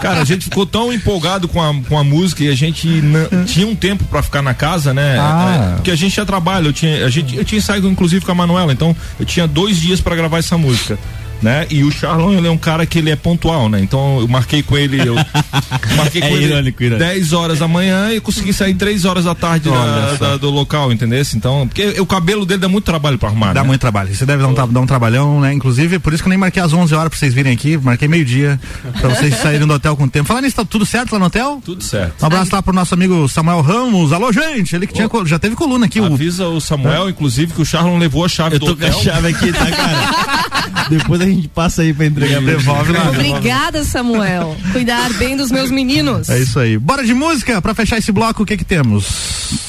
Cara, a gente ficou tão empolgado com a, com a música e a gente não- tinha um tempo pra ficar na casa, né? Ah. É, Porque a gente tinha trabalho, eu tinha, a gente, eu tinha ensaio inclusive com a Manuela, então eu tinha dois dias pra gravar essa música. Né? E o Charlon, ele é um cara que ele é pontual, né? Então eu marquei com ele, eu <laughs> marquei É com ele irônico, irônico. 10 horas da manhã e consegui sair 3 horas da tarde da- da- do local, entendeu? Então, porque o cabelo dele dá muito trabalho pra arrumar. Dá né? muito trabalho. Você deve dar um, dar um trabalhão, né? Inclusive, por isso que eu nem marquei às 11 horas pra vocês virem aqui. Marquei meio-dia <laughs> pra vocês saírem do hotel com tempo. Falar nisso, tá tudo certo lá no hotel? Tudo certo. Um abraço lá pro nosso amigo Samuel Ramos. Alô, gente! Ele que tinha, já teve coluna aqui. O... Avisa o Samuel, inclusive, que o Charlon levou a chave Eu do tô com a hotel. chave aqui, tá, cara? <laughs> Depois a gente passa aí pra entregar. pra Devolve lá. Obrigada, Samuel. Cuidar bem dos meus meninos. É isso aí. Bora de música pra fechar esse bloco. O que que temos?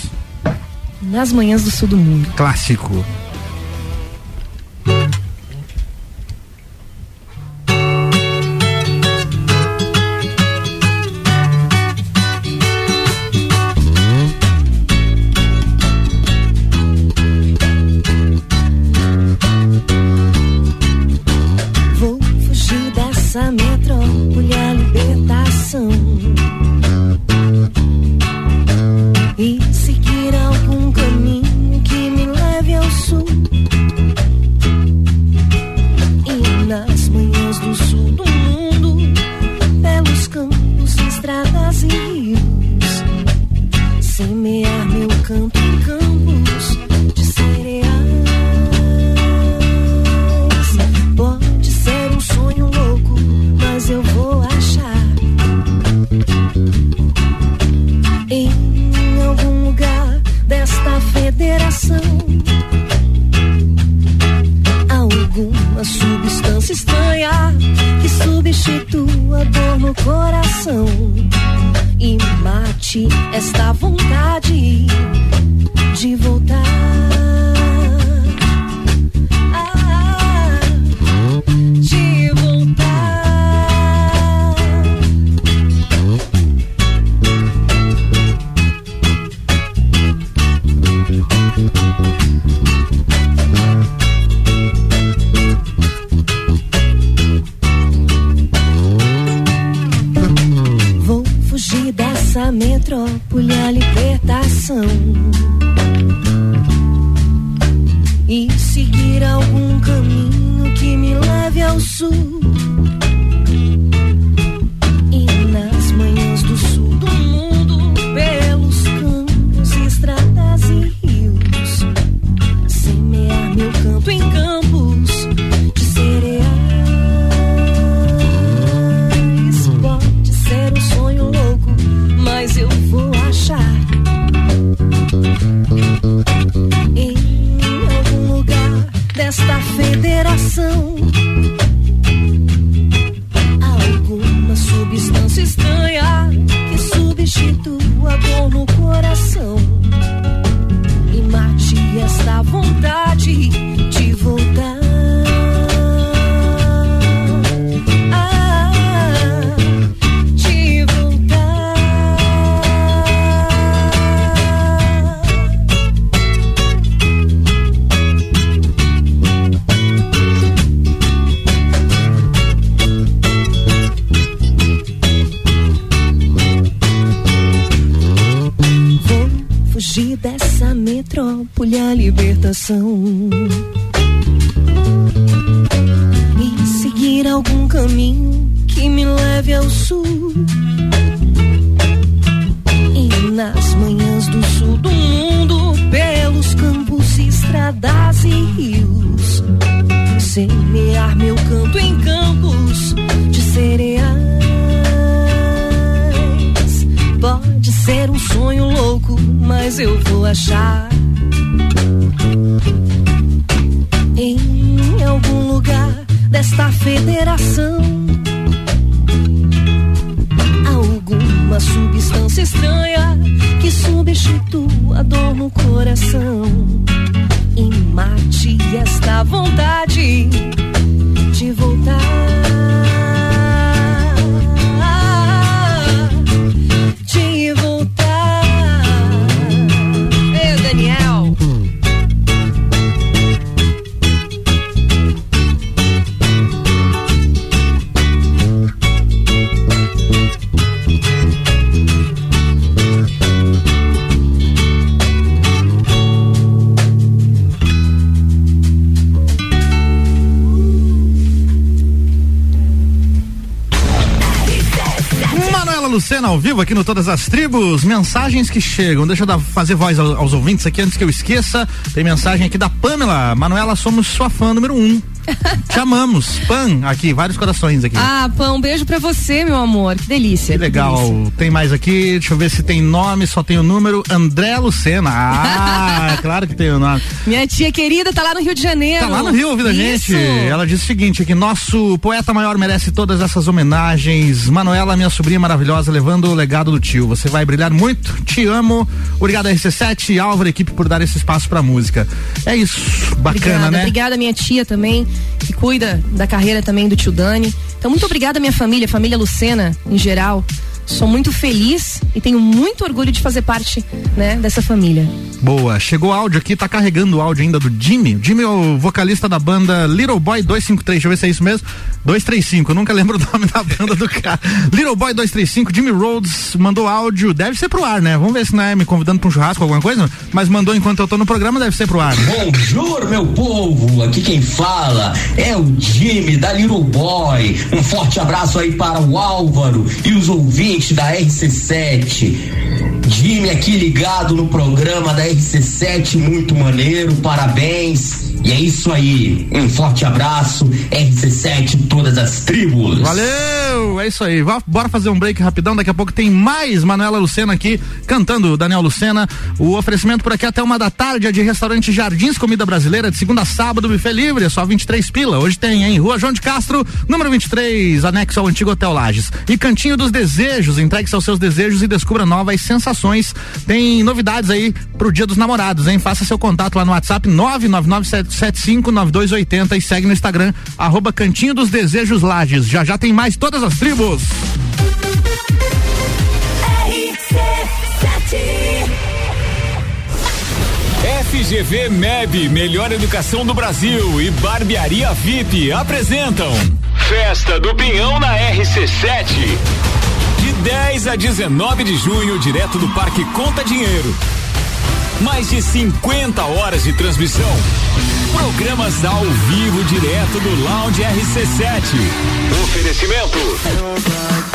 Nas manhãs do sul do mundo. Clássico. Fugir dessa alguma substância estranha que substitua a dor no coração e mate esta vontade de voltar. Metrópole a libertação e seguir algum caminho que me leve ao sul. Vivo aqui no Todas as Tribos. Mensagens que chegam. Deixa eu dar, fazer voz aos, aos ouvintes aqui antes que eu esqueça. Tem mensagem aqui da Pamela. Manuela, somos sua fã número um. Te amamos. Pan, aqui, vários corações aqui. Ah, Pão, um beijo pra você, meu amor. Que delícia. Que legal. delícia. Tem mais aqui, deixa eu ver se tem nome, só tem o número. André Lucena. Ah, é <laughs> claro que tem o nome. Minha tia querida tá lá no Rio de Janeiro. Tá lá no Rio ouvindo a gente. Ela diz o seguinte: que nosso poeta maior merece todas essas homenagens. Manuela, minha sobrinha maravilhosa, levando o legado do tio. Você vai brilhar muito. Te amo. Obrigado, RC7 e Álvaro, equipe, por dar esse espaço pra música. É isso. Bacana, obrigada, né? Obrigada, minha tia também, que cuida da carreira também do tio Dani. Então, muito obrigada, minha família, família Lucena, em geral. Sou muito feliz e tenho muito orgulho de fazer parte, né, dessa família. Boa. Chegou áudio aqui, tá carregando o áudio ainda do Jimmy. Jimmy é o vocalista da banda Little Boy 253. Deixa eu ver se é isso mesmo. 235. Eu nunca lembro o nome da banda do cara. Little Boy 235, Jimmy Rhodes mandou áudio. Deve ser pro ar, né? Vamos ver se não é me convidando pra um churrasco alguma coisa. Mas mandou enquanto eu tô no programa, deve ser pro ar. Bonjour, meu povo! Aqui quem fala é o Jimmy da Little Boy. Um forte abraço aí para o Álvaro e os ouvintes da RC7. Jimmy aqui ligado no programa da RC7, muito maneiro, parabéns. E é isso aí. Um forte abraço, RC7, todas as tribos. Valeu! É isso aí. Vá- Bora fazer um break rapidão. Daqui a pouco tem mais Manuela Lucena aqui cantando Daniel Lucena. O oferecimento por aqui até uma da tarde é de restaurante Jardins Comida Brasileira de segunda a sábado, buffet livre, é só 23 pila. Hoje tem, hein? Rua João de Castro, número 23, anexo ao antigo Hotel Lages. E Cantinho dos Desejos, entregue-se aos seus desejos e descubra novas sensações. Tem novidades aí pro Dia dos Namorados, hein? Faça seu contato lá no WhatsApp 999759280 e segue no Instagram arroba Cantinho dos Desejos Lages. Já já tem mais todas as tribos. FGV MEB, melhor educação do Brasil e Barbearia VIP apresentam Festa do Pinhão na RC7. De 10 a 19 de junho, direto do Parque Conta Dinheiro. Mais de 50 horas de transmissão. Programas ao vivo direto do Lounge RC7. Oferecimento.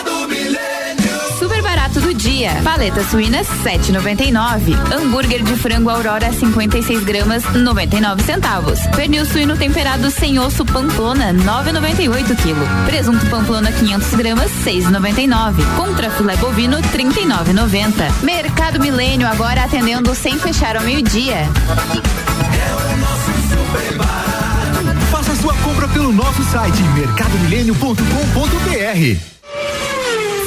barato do dia. Paleta suína 7,99. Hambúrguer de frango Aurora 56 gramas 99 centavos. Pernil suíno temperado sem osso Pamplona 9,98 quilo. Presunto Pamplona 500 gramas 6,99. Contra filé bovino 39,90. Mercado Milênio agora atendendo sem fechar ao meio dia. É o nosso pelo nosso site mercadomilênio.com.br.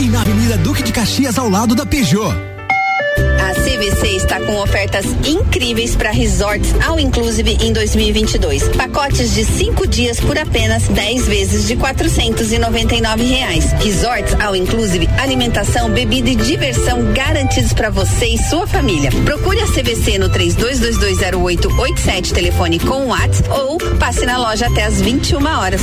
e na Avenida Duque de Caxias, ao lado da Peugeot. A CVC está com ofertas incríveis para resorts ao inclusive em 2022. Pacotes de cinco dias por apenas 10 vezes de 499 reais. Resorts ao inclusive alimentação, bebida e diversão garantidos para você e sua família. Procure a CVC no 32220887 telefone com WhatsApp ou passe na loja até às 21 horas.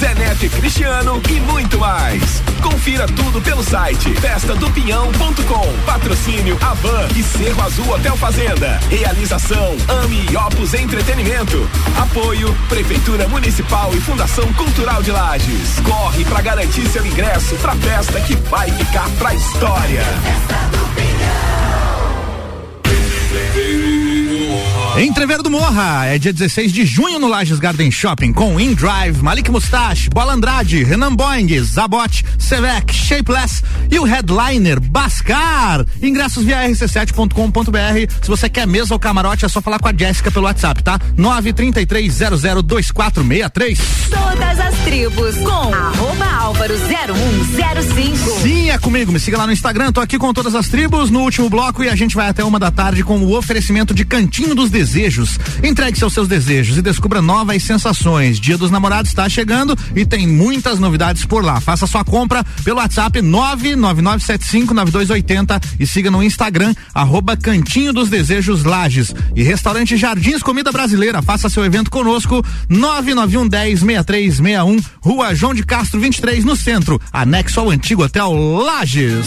Zé Neto e Cristiano e muito mais. Confira tudo pelo site festadopinhão.com. Patrocínio Avan e Cerro Azul Hotel Fazenda. Realização Ami e Opus Entretenimento. Apoio Prefeitura Municipal e Fundação Cultural de Lages. Corre pra garantir seu ingresso pra festa que vai ficar pra história. Entrever do Morra é dia 16 de junho no Lages Garden Shopping com InDrive, Malik Mustache, Bola Andrade, Renan Boing, Zabot, Sevec, Shapeless e o headliner Bascar. Ingressos via rc7.com.br. Se você quer mesa ou camarote é só falar com a Jéssica pelo WhatsApp, tá? 933002463. Todas as tribos com arroba álvaro 0105. Sim, é comigo. Me siga lá no Instagram. Tô aqui com todas as tribos no último bloco e a gente vai até uma da tarde com o oferecimento de Cantinho dos Desejos. Entregue-se aos seus desejos e descubra novas sensações. Dia dos Namorados está chegando e tem muitas novidades por lá. Faça sua compra pelo WhatsApp 999759280 e siga no Instagram arroba Cantinho dos Desejos Lages e Restaurante Jardins Comida Brasileira. Faça seu evento conosco 991 10 6361 Rua João de Castro 23 no centro, anexo ao antigo Hotel Lages.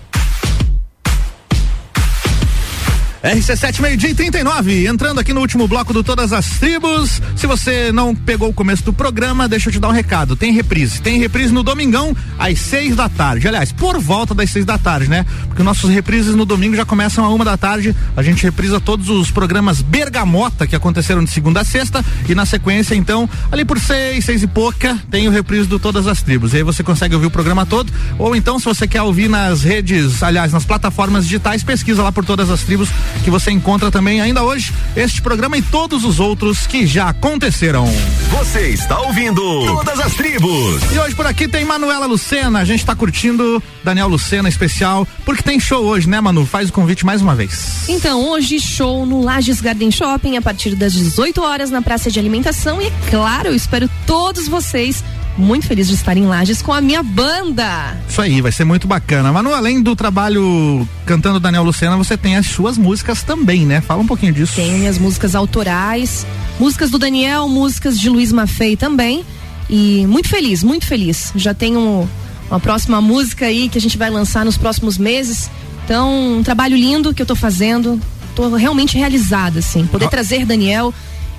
RC7 meio-dia e 39, entrando aqui no último bloco do Todas as Tribos. Se você não pegou o começo do programa, deixa eu te dar um recado. Tem reprise. Tem reprise no domingão, às seis da tarde. Aliás, por volta das seis da tarde, né? Porque nossos reprises no domingo já começam a uma da tarde. A gente reprisa todos os programas Bergamota que aconteceram de segunda a sexta. E na sequência, então, ali por seis, seis e pouca, tem o reprise do Todas as Tribos. E aí você consegue ouvir o programa todo. Ou então, se você quer ouvir nas redes, aliás, nas plataformas digitais, pesquisa lá por Todas as Tribos que você encontra também ainda hoje este programa e todos os outros que já aconteceram. Você está ouvindo Todas as Tribos. E hoje por aqui tem Manuela Lucena, a gente tá curtindo Daniel Lucena especial, porque tem show hoje, né, Manu? Faz o convite mais uma vez. Então, hoje show no Lages Garden Shopping a partir das 18 horas na praça de alimentação e é claro, eu espero todos vocês muito feliz de estar em Lages com a minha banda. Isso aí, vai ser muito bacana. Manu, além do trabalho cantando Daniel Lucena, você tem as suas músicas também, né? Fala um pouquinho disso. Tenho minhas músicas autorais, músicas do Daniel, músicas de Luiz Maffei também. E muito feliz, muito feliz. Já tenho uma próxima música aí que a gente vai lançar nos próximos meses. Então, um trabalho lindo que eu tô fazendo. Tô realmente realizada, assim. Poder Ah. trazer Daniel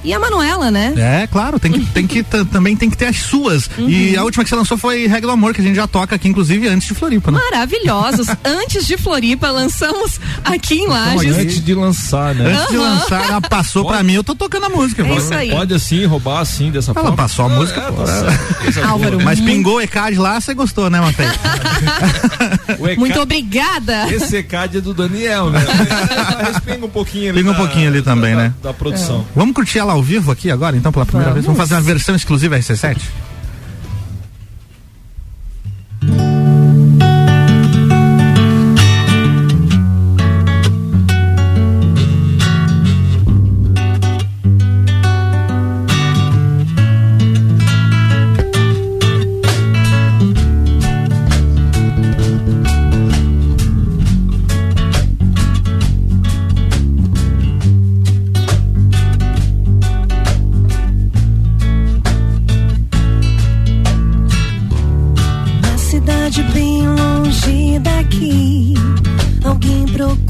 E a Manuela, né? É, claro, tem que, tem que também tem que ter as suas. E a última que você lançou foi Regra do Amor, que a gente já toca aqui, inclusive, antes de Floripa, né? Maravilhosos. <laughs> Antes de Floripa, lançamos aqui em Lages. Antes de lançar, né? Antes de lançar, ela passou pra mim, eu tô tocando a música. É pô. isso aí. Pode assim, roubar assim, dessa Ela forma. passou a música, é, pô. tá. Coisa boa. Álvaro, Mas pingou o ECAD lá, você gostou, né, <laughs> ECAD Muito obrigada. Esse ECAD é do Daniel, né? <laughs> Respinga um pouquinho ali. Pinga um pouquinho ali também, da- né? Da produção. Vamos curtir ela ao vivo aqui agora, então, pela primeira vez? Vamos fazer uma versão exclusiva RC7?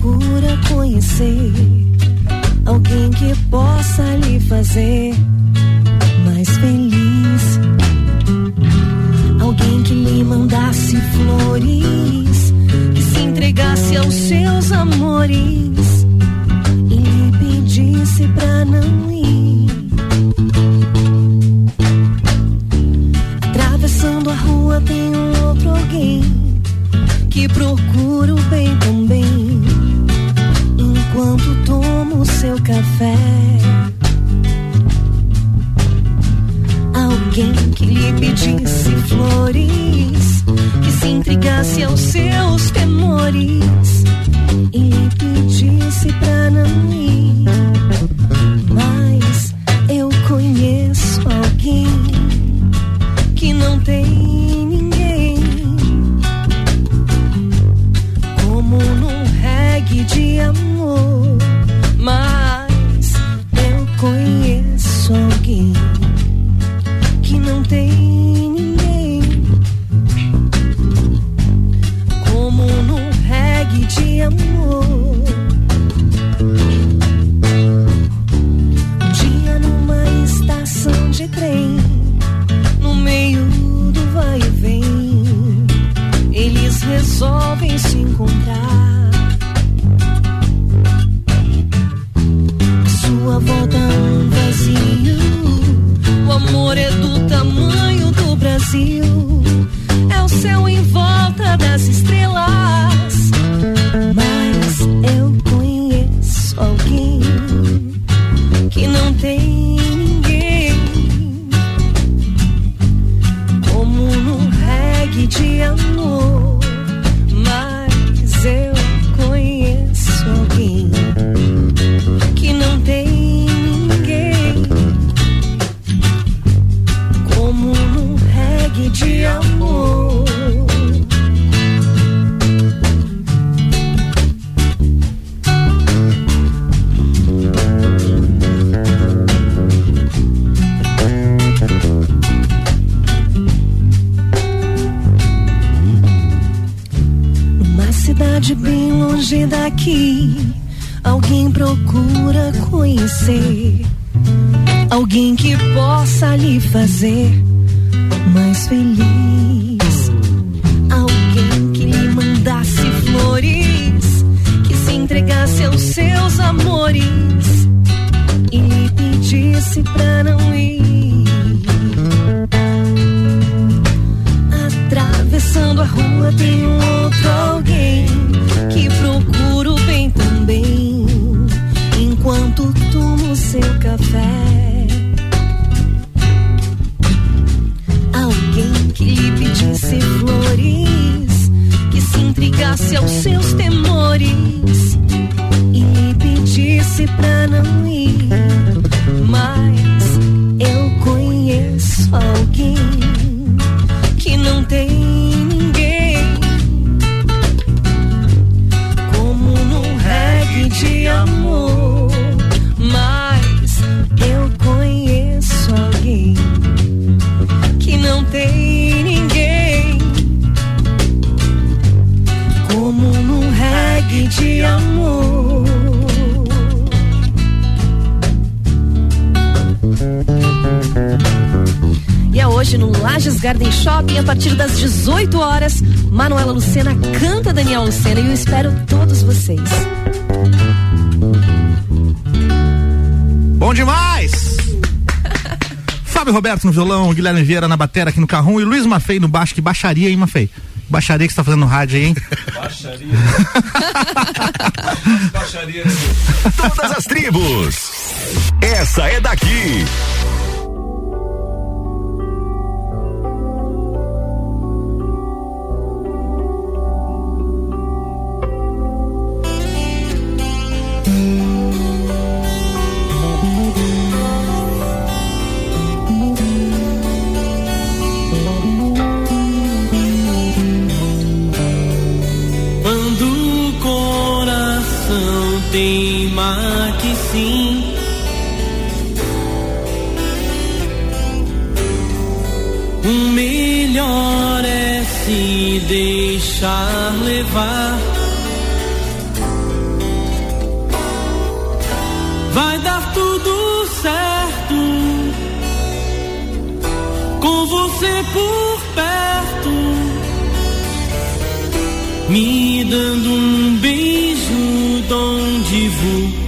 Procura conhecer. Alguém que possa lhe fazer hoje no Lages Garden Shopping a partir das 18 horas. Manuela Lucena canta Daniel Lucena e eu espero todos vocês. Bom demais! <laughs> Fábio Roberto no violão, Guilherme Vieira na batera aqui no carrão e Luiz Mafei no baixo. Que baixaria, hein, Mafei? Baixaria que você tá fazendo no rádio aí, hein? Baixaria. <laughs> Baixaria. Todas as tribos. Essa é daqui. Que sim. O melhor é se deixar levar. Vai dar tudo certo. Com você por perto me dando um beijo donde vou.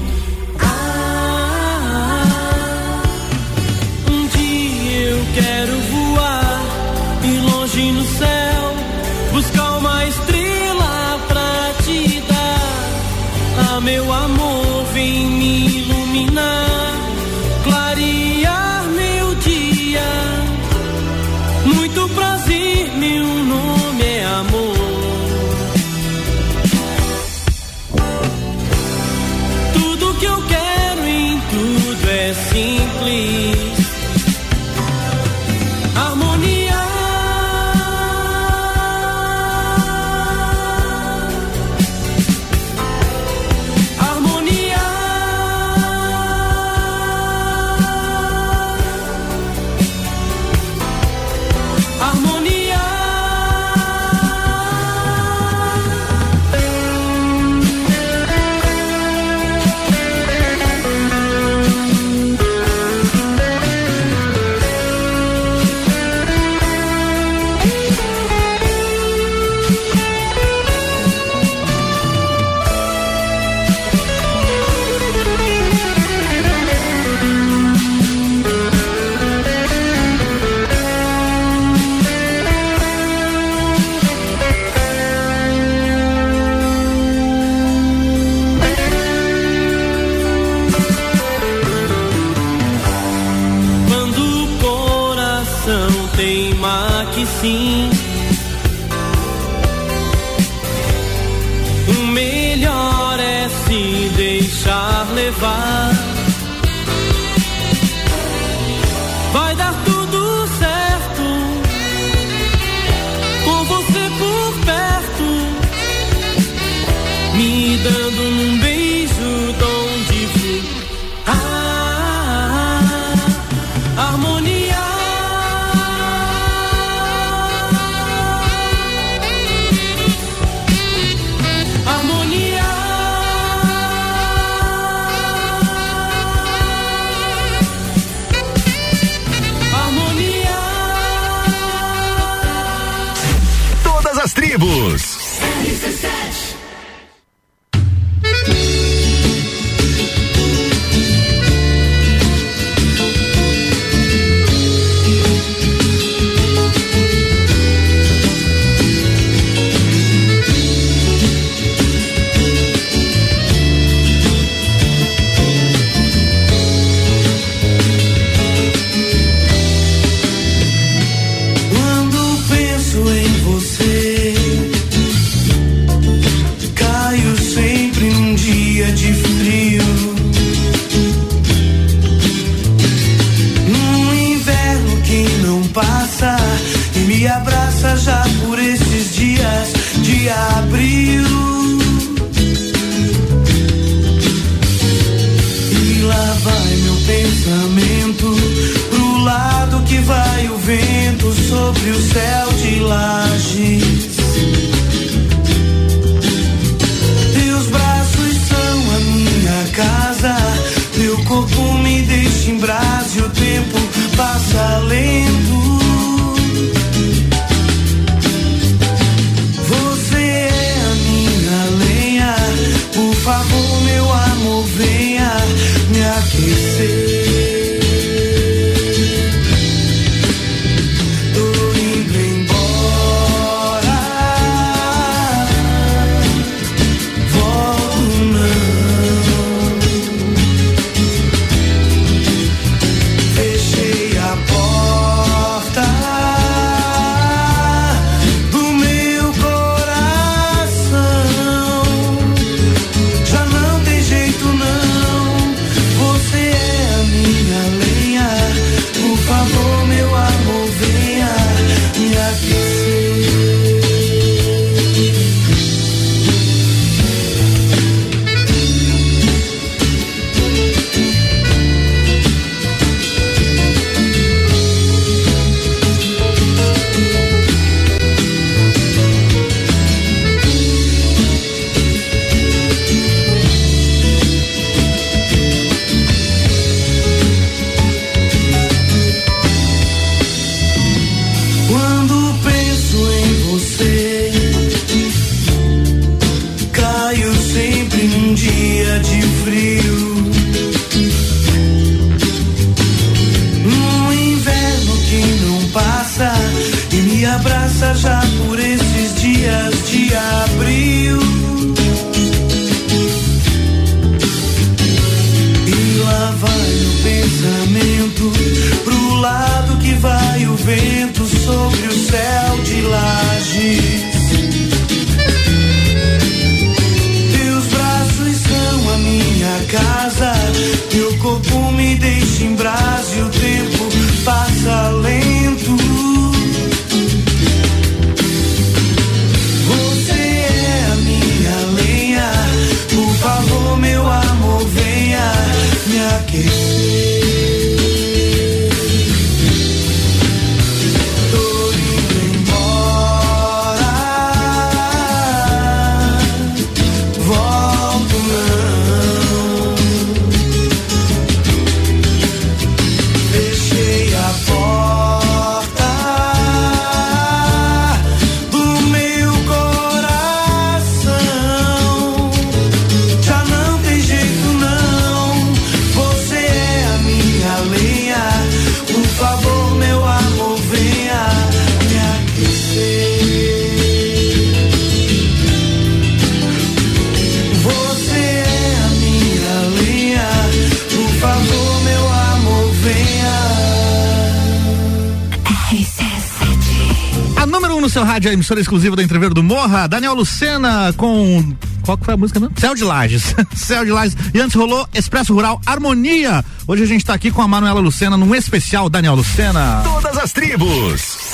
Emissora exclusiva da Entreveiro do Morra, Daniel Lucena com. Qual que foi a música mesmo? Céu de Lages. <laughs> Céu de Lages. E antes rolou Expresso Rural Harmonia. Hoje a gente tá aqui com a Manuela Lucena num especial Daniel Lucena. Todas as tribos.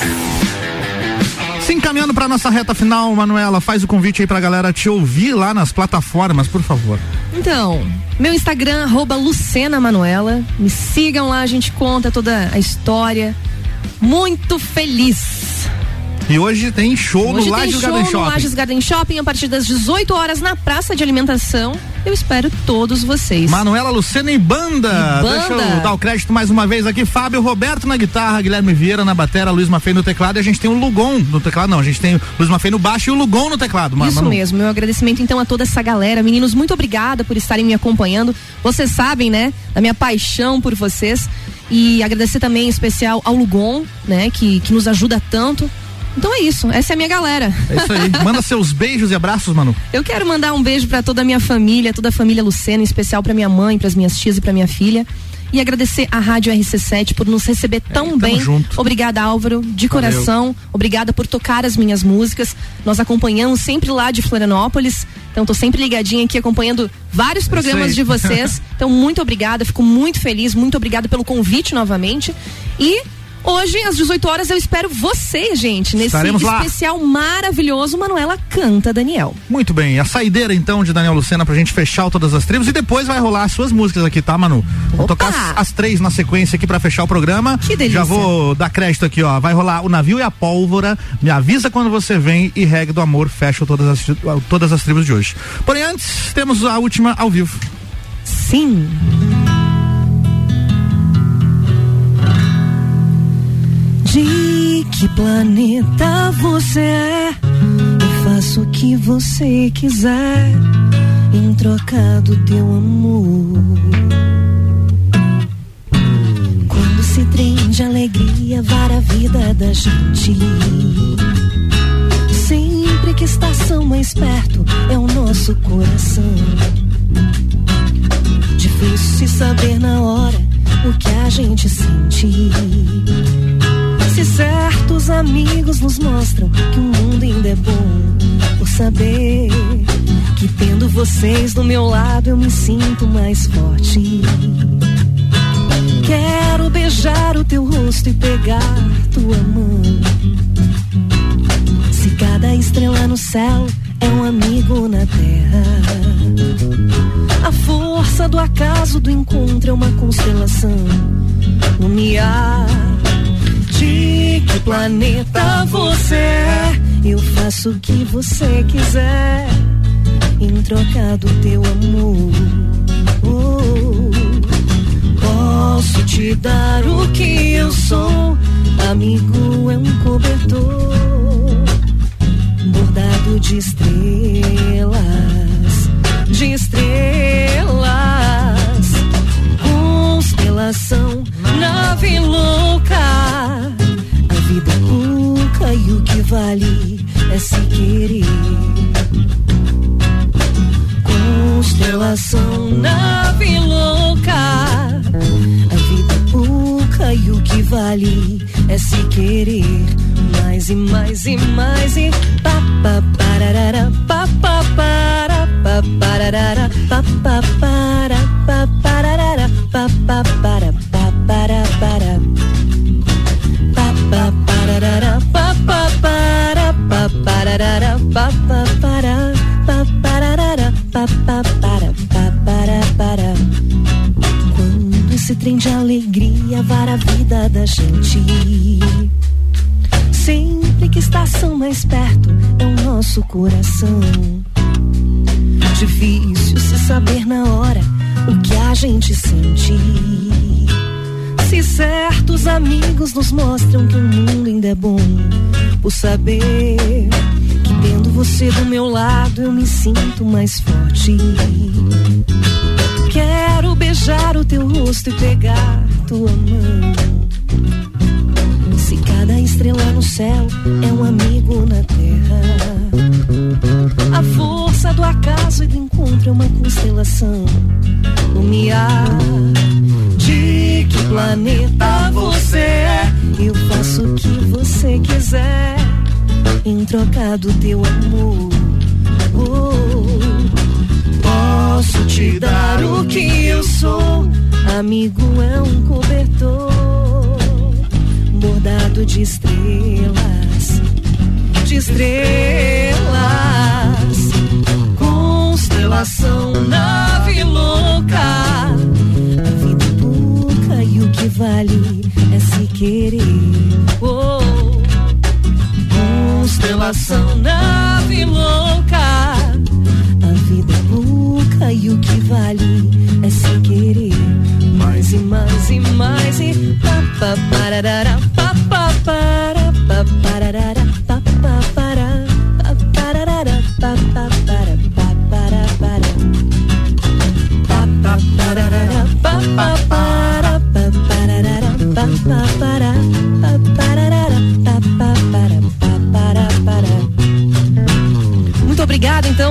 Se encaminhando pra nossa reta final, Manuela, faz o convite aí pra galera te ouvir lá nas plataformas, por favor. Então, meu Instagram, arroba Lucena Manuela. Me sigam lá, a gente conta toda a história. Muito feliz. E hoje tem show Hoje no Lages show Garden no Shopping. Lages Garden Shopping a partir das 18 horas na praça de alimentação. Eu espero todos vocês. Manuela Lucena e banda. E banda. Deixa eu dar o crédito mais uma vez aqui. Fábio Roberto na guitarra, Guilherme Vieira na batera, Luiz Mafei no teclado e a gente tem o Lugon no teclado. Não, a gente tem o Luiz Mafei no baixo e o Lugon no teclado. Ma- Isso Manu. mesmo, meu agradecimento então a toda essa galera. Meninos, muito obrigada por estarem me acompanhando. Vocês sabem, né, da minha paixão por vocês. E agradecer também em especial ao Lugon, né, que, que nos ajuda tanto. Então é isso, essa é a minha galera. É isso aí. <laughs> Manda seus beijos e abraços, Manu. Eu quero mandar um beijo para toda a minha família, toda a família Lucena, em especial para minha mãe, para as minhas tias e para minha filha. E agradecer à Rádio RC7 por nos receber tão bem. junto. Obrigada, Álvaro, de Valeu. coração. Obrigada por tocar as minhas músicas. Nós acompanhamos sempre lá de Florianópolis. Então tô sempre ligadinha aqui acompanhando vários programas aí. de vocês. <laughs> Então muito obrigada, fico muito feliz, muito obrigada pelo convite novamente. E Hoje, às 18 horas, eu espero vocês, gente, nesse Estaremos lá. especial maravilhoso Manuela Canta Daniel. Muito bem, a saideira então de Daniel Lucena pra gente fechar todas as tribos e depois vai rolar as suas músicas aqui, tá, Manu? Vou tocar as, as três na sequência aqui pra fechar o programa. Que delícia. Já vou dar crédito aqui, ó. Vai rolar o navio e a pólvora. Me avisa quando você vem e regue do amor fecha todas as, todas as tribos de hoje. Porém, antes, temos a última ao vivo. Sim. De que planeta você é? Eu faço o que você quiser. em troca do teu amor. Quando se trem de alegria vara a vida da gente. Sempre que estação mais perto é o nosso coração. Difícil se saber na hora o que a gente sente. Se certos amigos nos mostram que o mundo ainda é bom, por saber que tendo vocês do meu lado eu me sinto mais forte. Quero beijar o teu rosto e pegar tua mão. Se cada estrela no céu é um amigo na terra. A força do acaso do encontro é uma constelação. No miar de que planeta você é, eu faço o que você quiser em troca do teu amor. Oh, posso te dar o que eu sou. Amigo é um cobertor bordado de estrelas, de estrelas, constelação, nave louca. A vida pouca e o que vale é se querer. Constelação, nave louca. A vida pouca e o que vale é se querer. Mais e mais e mais e pa pa pararara pa pa para pa pa pa pa pararara pa pa para pa para para pa pa pararara pa pa para pa pararara pa pa para pa pararara pa pa para pa para para quando esse trem de alegria vara a vida da gente Sempre que estação mais perto é o nosso coração. Difícil se saber na hora gente sente. Se certos amigos nos mostram que o mundo ainda é bom, por saber que tendo você do meu lado eu me sinto mais forte. Quero beijar o teu rosto e pegar tua mão. Se cada estrela no céu é um amigo na terra, a força do acaso e do encontro é uma constelação. O miar de que planeta você é, eu faço o que você quiser. Em troca do teu amor. Oh, posso te dar o que eu sou, amigo é um cobertor bordado de estrelas, de estrelas, constelação, nave louca. A vida é pouca e o que vale é se querer. Oh, constelação, nave louca. A vida é pouca e o que vale é se querer. Mais e mais e mais e pa pa pararara pa pa para pa pararara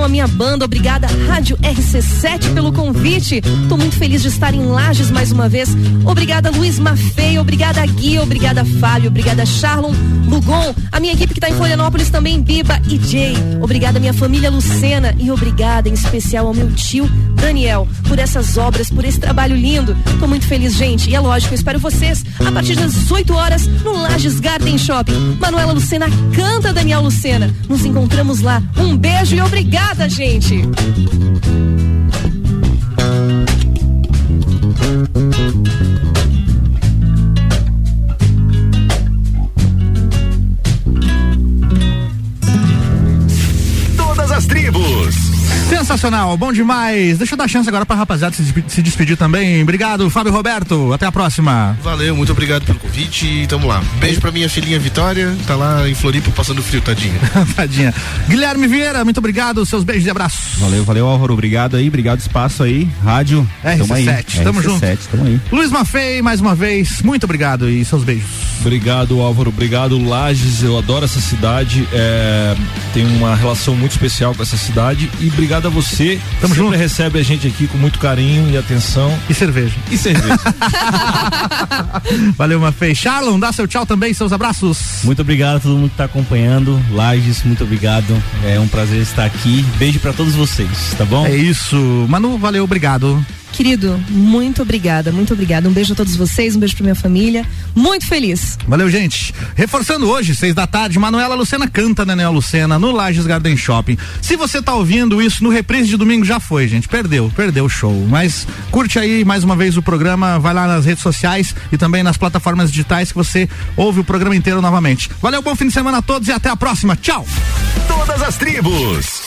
a minha banda. Obrigada, Rádio RC7, pelo convite. Tô muito feliz de estar em Lages mais uma vez. Obrigada, Luiz Mafei. Obrigada, Gui. Obrigada, Fábio. Obrigada, Charlon, Lugon. A minha equipe que tá em Florianópolis também, Biba e Jay. Obrigada, minha família Lucena. E obrigada, em especial, ao meu tio Daniel, por essas obras, por esse trabalho lindo. Tô muito feliz, gente. E é lógico, eu espero vocês a partir das 18 horas no Lages Garden Shopping. Manuela Lucena canta Daniel Lucena. Nos encontramos lá. Um beijo e obrigada, gente. Sensacional, bom demais. Deixa eu dar chance agora pra rapaziada se, despe- se despedir também. Obrigado, Fábio Roberto. Até a próxima. Valeu, muito obrigado pelo convite e tamo lá. Beijo pra minha filhinha Vitória, tá lá em Floripa passando frio, tadinha. <laughs> Tadinha. Guilherme Vieira, muito obrigado. Seus beijos e abraços. Valeu, valeu, Álvaro. Obrigado aí, obrigado espaço aí. Rádio. tamo aí. RC7, tamo junto. RC7, tamo aí. Luiz Mafei, mais uma vez, muito obrigado e seus beijos. Obrigado, Álvaro. Obrigado, Lages. Eu adoro essa cidade. É, tenho uma relação muito especial com essa cidade. E obrigado a você. Tamo sempre junto. recebe a gente aqui com muito carinho e atenção. E cerveja. E cerveja. <laughs> Valeu, Mafei. Charlon, dá seu tchau também, seus abraços. Muito obrigado a todo mundo que tá acompanhando. Lages, muito obrigado. É um prazer estar aqui. Beijo pra todos vocês, tá bom? É isso. Manu, valeu, obrigado. Querido, muito obrigada, muito obrigada. Um beijo a todos vocês, um beijo pra minha família. Muito feliz. Valeu, gente. Reforçando hoje, seis da tarde, Manuela Lucena canta Nenel Lucena no Lages Garden Shopping. Se você tá ouvindo isso no reprise de domingo, já foi, gente. Perdeu, perdeu o show. Mas curte aí mais uma vez o programa, vai lá nas redes sociais e também nas plataformas digitais que você ouve o programa inteiro novamente. Valeu, bom fim de semana a todos e até a próxima. Tchau. Todas as tribos.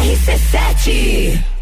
RC7.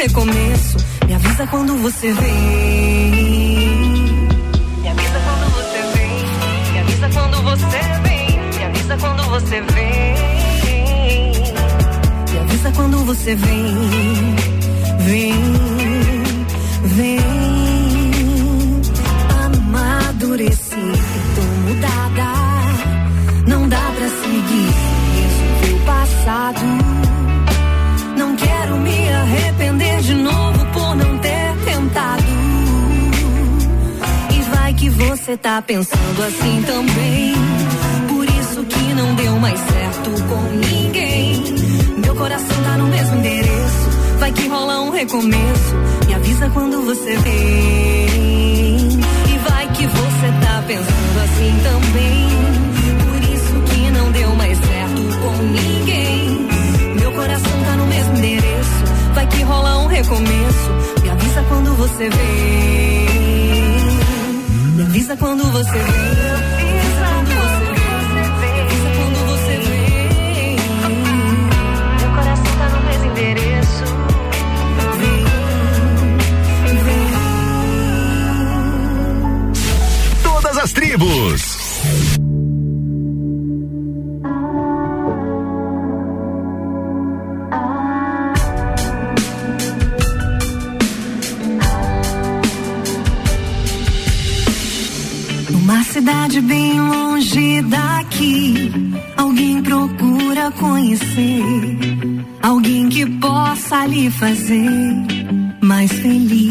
Recomeço. Me avisa quando você vem. Me avisa quando você vem. Me avisa quando você vem. Me avisa quando você vem. Me avisa quando você vem. Vem, vem. Você tá pensando assim também. Por isso que não deu mais certo com ninguém. Meu coração tá no mesmo endereço. Vai que rola um recomeço. Me avisa quando você vem. E vai que você tá pensando assim também. Por isso que não deu mais certo com ninguém. Meu coração tá no mesmo endereço. Vai que rola um recomeço. Me avisa quando você vem. Avisa quando você vem. Me conhecer. Alguém que possa lhe fazer mais feliz.